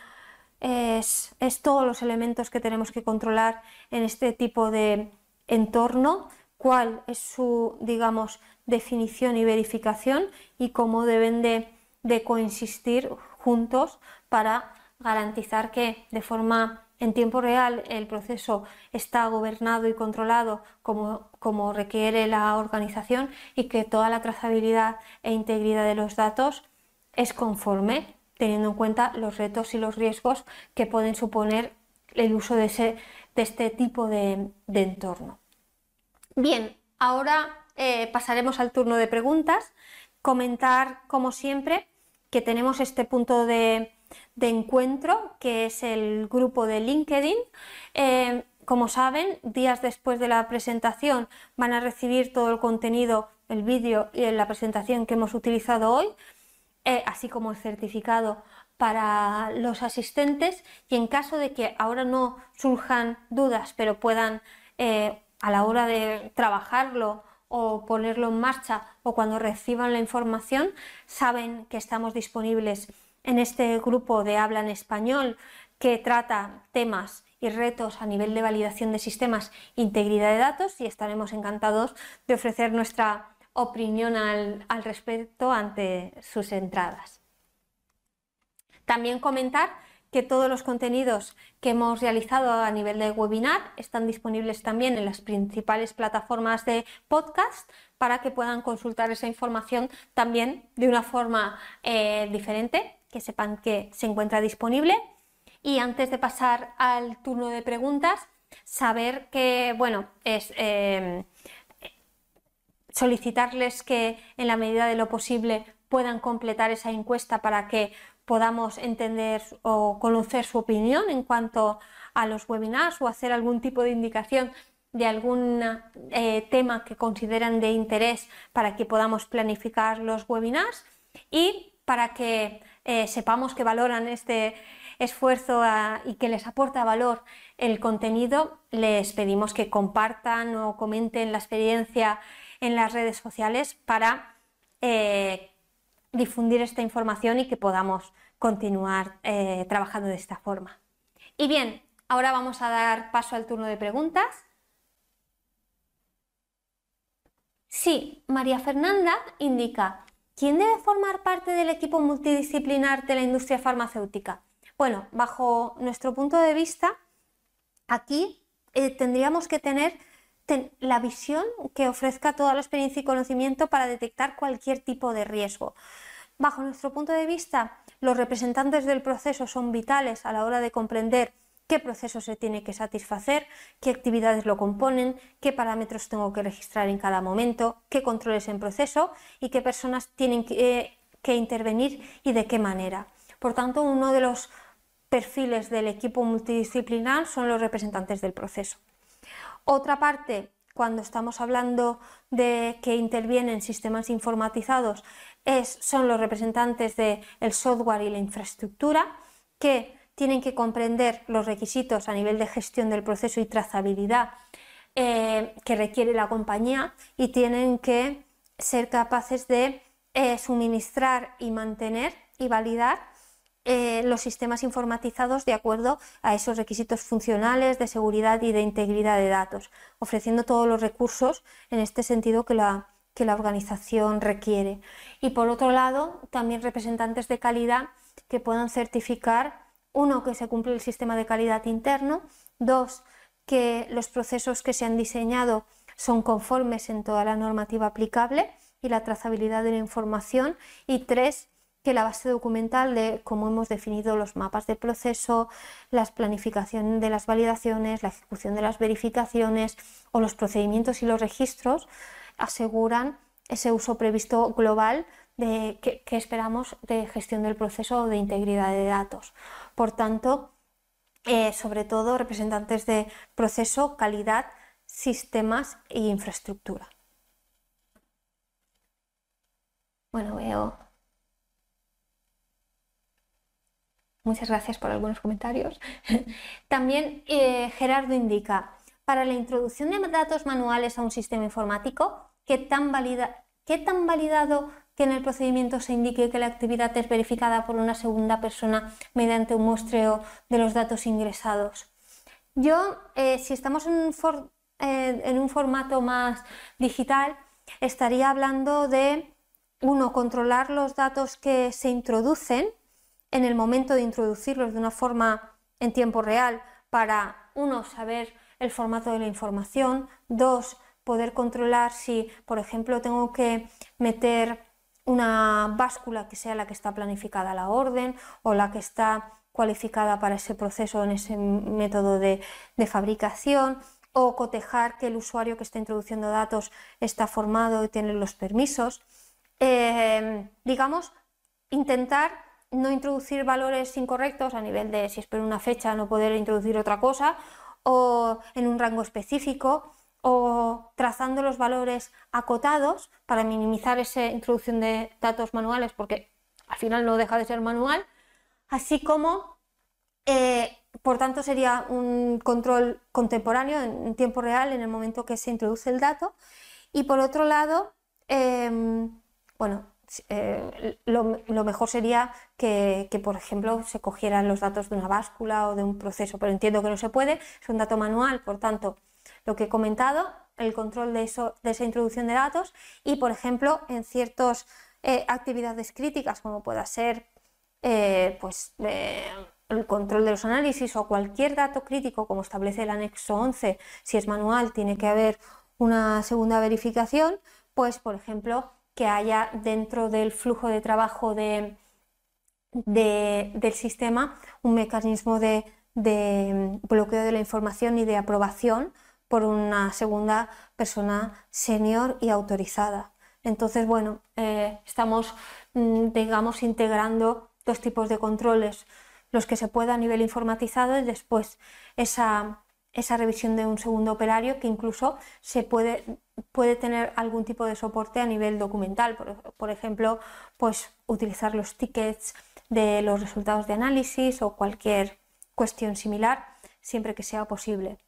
S2: es, todos los elementos que tenemos que controlar en este tipo de entorno, cuál es su, digamos, definición y verificación y cómo deben de, coexistir juntos para garantizar que de forma en tiempo real el proceso está gobernado y controlado como, como, requiere la organización y que toda la trazabilidad e integridad de los datos es conforme teniendo en cuenta los retos y los riesgos que pueden suponer el uso de, este tipo de, entorno. Bien, ahora eh, pasaremos al turno de preguntas. Comentar, como siempre, que tenemos este punto de, encuentro, que es el grupo de LinkedIn. Eh, como saben, días después de la presentación van a recibir todo el contenido, el vídeo y la presentación que hemos utilizado hoy. Eh, así como el certificado para los asistentes y en caso de que ahora no surjan dudas, pero puedan eh, a la hora de trabajarlo o ponerlo en marcha o cuando reciban la información, saben que estamos disponibles en este grupo de habla en español que trata temas y retos a nivel de validación de sistemas e integridad de datos y estaremos encantados de ofrecer nuestra opinión al, respecto ante sus entradas. También comentar que todos los contenidos que hemos realizado a nivel de webinar están disponibles también en las principales plataformas de podcast para que puedan consultar esa información también de una forma eh, diferente, que sepan que se encuentra disponible. Y antes de pasar al turno de preguntas, saber que, bueno, es... Eh, solicitarles que en la medida de lo posible puedan completar esa encuesta para que podamos entender o conocer su opinión en cuanto a los webinars o hacer algún tipo de indicación de algún eh, tema que consideran de interés para que podamos planificar los webinars y para que eh, sepamos que valoran este esfuerzo ah, y que les aporta valor el contenido, les pedimos que compartan o comenten la experiencia en las redes sociales para eh, difundir esta información y que podamos continuar eh, trabajando de esta forma. Y bien, ahora vamos a dar paso al turno de preguntas. Sí, María Fernanda indica, ¿quién debe formar parte del equipo multidisciplinar de la industria farmacéutica? Bueno, bajo nuestro punto de vista, aquí eh, tendríamos que tener la visión que ofrezca toda la experiencia y conocimiento para detectar cualquier tipo de riesgo. Bajo nuestro punto de vista, los representantes del proceso son vitales a la hora de comprender qué proceso se tiene que satisfacer, qué actividades lo componen, qué parámetros tengo que registrar en cada momento, qué controles en proceso y qué personas tienen que, intervenir y de qué manera. Por tanto, uno de los perfiles del equipo multidisciplinar son los representantes del proceso. Otra parte, cuando estamos hablando de que intervienen sistemas informatizados, son los representantes del software y la infraestructura que tienen que comprender los requisitos a nivel de gestión del proceso y trazabilidad eh, que requiere la compañía y tienen que ser capaces de eh, suministrar y mantener y validar eh, los sistemas informatizados de acuerdo a esos requisitos funcionales de seguridad y de integridad de datos, ofreciendo todos los recursos en este sentido que la, que la organización requiere. Y por otro lado, también representantes de calidad que puedan certificar, uno, que se cumple el sistema de calidad interno, dos, que los procesos que se han diseñado son conformes en toda la normativa aplicable y la trazabilidad de la información. Y tres, que la base documental de cómo hemos definido los mapas de proceso, las planificaciones de las validaciones, la ejecución de las verificaciones o los procedimientos y los registros aseguran ese uso previsto global de, que, esperamos de gestión del proceso o de integridad de datos. Por tanto, eh, sobre todo representantes de proceso, calidad, sistemas e infraestructura. Bueno, veo. Muchas gracias por algunos comentarios. También eh, Gerardo indica, para la introducción de datos manuales a un sistema informático, ¿qué tan, qué tan validado que en el procedimiento se indique que la actividad es verificada por una segunda persona mediante un muestreo de los datos ingresados? Yo, eh, si estamos en un, eh, en un formato más digital, estaría hablando de uno, controlar los datos que se introducen en el momento de introducirlos de una forma en tiempo real para, uno, saber el formato de la información, dos, poder controlar si, por ejemplo, tengo que meter una báscula que sea la que está planificada la orden o la que está cualificada para ese proceso en ese método de, de fabricación o cotejar que el usuario que está introduciendo datos está formado y tiene los permisos. Em, digamos, intentar no introducir valores incorrectos a nivel de si espero una fecha no poder introducir otra cosa o en un rango específico o trazando los valores acotados para minimizar esa introducción de datos manuales porque al final no deja de ser manual, así como, eh, por tanto, sería un control contemporáneo en tiempo real en el momento que se introduce el dato. Y por otro lado, em, bueno, eh, lo, mejor sería que, por ejemplo, se cogieran los datos de una báscula o de un proceso, pero entiendo que no se puede, es un dato manual, por tanto, lo que he comentado, el control de, esa introducción de datos y, por ejemplo, en ciertas eh, actividades críticas, como pueda ser eh, pues, el control de los análisis o cualquier dato crítico, como establece el anexo 11, si es manual, tiene que haber una segunda verificación, pues, por ejemplo, que haya dentro del flujo de trabajo del sistema un mecanismo de, bloqueo de la información y de aprobación por una segunda persona senior y autorizada. Entonces, bueno, eh, estamos, mm, digamos, integrando dos tipos de controles, los que se pueda a nivel informatizado y después esa esa revisión de un segundo operario que incluso se puede, puede tener algún tipo de soporte a nivel documental, por, ejemplo, pues utilizar los tickets de los resultados de análisis o cualquier cuestión similar, siempre que sea posible.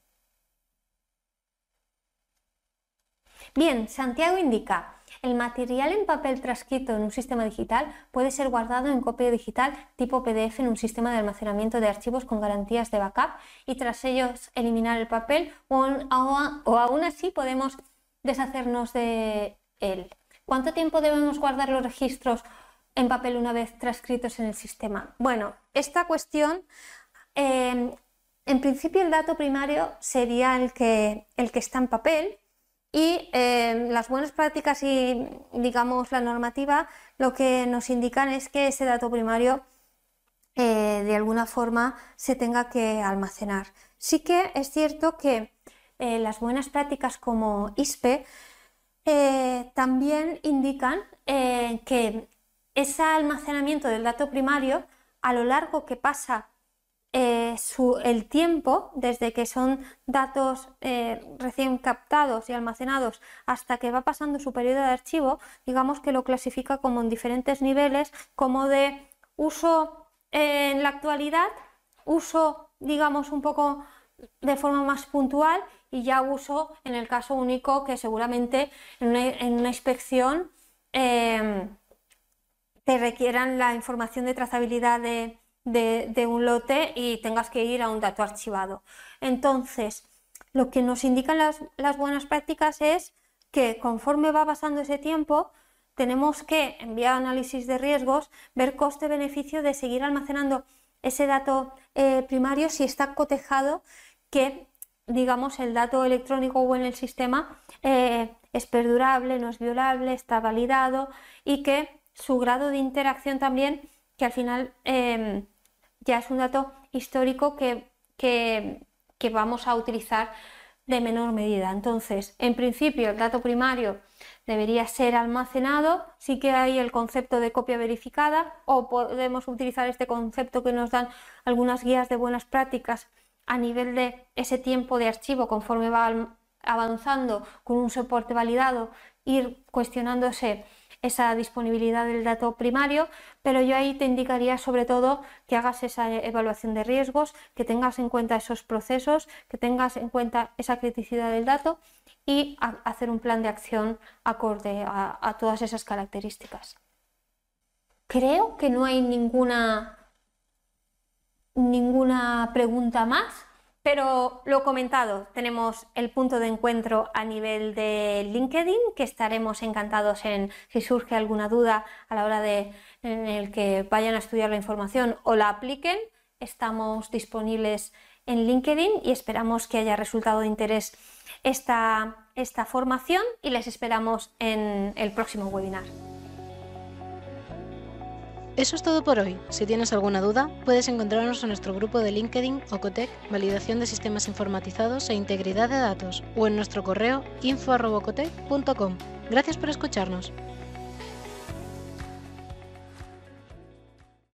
S2: Bien, Santiago indica, el material en papel transcrito en un sistema digital puede ser guardado en copia digital tipo PDF en un sistema de almacenamiento de archivos con garantías de backup y tras ellos eliminar el papel o, aún así podemos deshacernos de él. ¿Cuánto tiempo debemos guardar los registros en papel una vez transcritos en el sistema? Bueno, esta cuestión, eh, en principio el dato primario sería el que, el que está en papel y eh, las buenas prácticas y, digamos, la normativa lo que nos indican es que ese dato primario eh, de alguna forma se tenga que almacenar. Sí que es cierto que eh, las buenas prácticas como ISPE también indican que ese almacenamiento del dato primario a lo largo que pasa eh, el tiempo, desde que son datos eh, recién captados y almacenados hasta que va pasando su periodo de archivo, digamos que lo clasifica como en diferentes niveles, como de uso eh, en la actualidad, uso, digamos, un poco de forma más puntual y ya uso en el caso único que seguramente en una, inspección te requieran la información de trazabilidad de, de, un lote y tengas que ir a un dato archivado. Entonces, lo que nos indican las, buenas prácticas es que conforme va pasando ese tiempo, tenemos que enviar análisis de riesgos, ver coste-beneficio de seguir almacenando ese dato eh, primario si está cotejado que digamos, el dato electrónico o en el sistema eh, es perdurable, no es violable, está validado y que su grado de interacción también, que al final em, ya es un dato histórico que, que vamos a utilizar de menor medida. Entonces, en principio, el dato primario debería ser almacenado, sí que hay el concepto de copia verificada o podemos utilizar este concepto que nos dan algunas guías de buenas prácticas a nivel de ese tiempo de archivo conforme va avanzando con un soporte validado, ir cuestionándose esa disponibilidad del dato primario, pero yo ahí te indicaría sobre todo que hagas esa evaluación de riesgos, que tengas en cuenta esos procesos, que tengas en cuenta esa criticidad del dato y hacer un plan de acción acorde a, a todas esas características. Creo que no hay ninguna, ninguna pregunta más. Pero lo comentado, tenemos el punto de encuentro a nivel de LinkedIn, que estaremos encantados en si surge alguna duda a la hora de en el que vayan a estudiar la información o la apliquen. Estamos disponibles en LinkedIn y esperamos que haya resultado de interés esta, esta formación y les esperamos en el próximo webinar.
S1: Eso es todo por hoy. Si tienes alguna duda, puedes encontrarnos en nuestro grupo de LinkedIn Ocotec, Validación de Sistemas Informatizados e Integridad de Datos, o en nuestro correo info.ocotec.com. Gracias por escucharnos.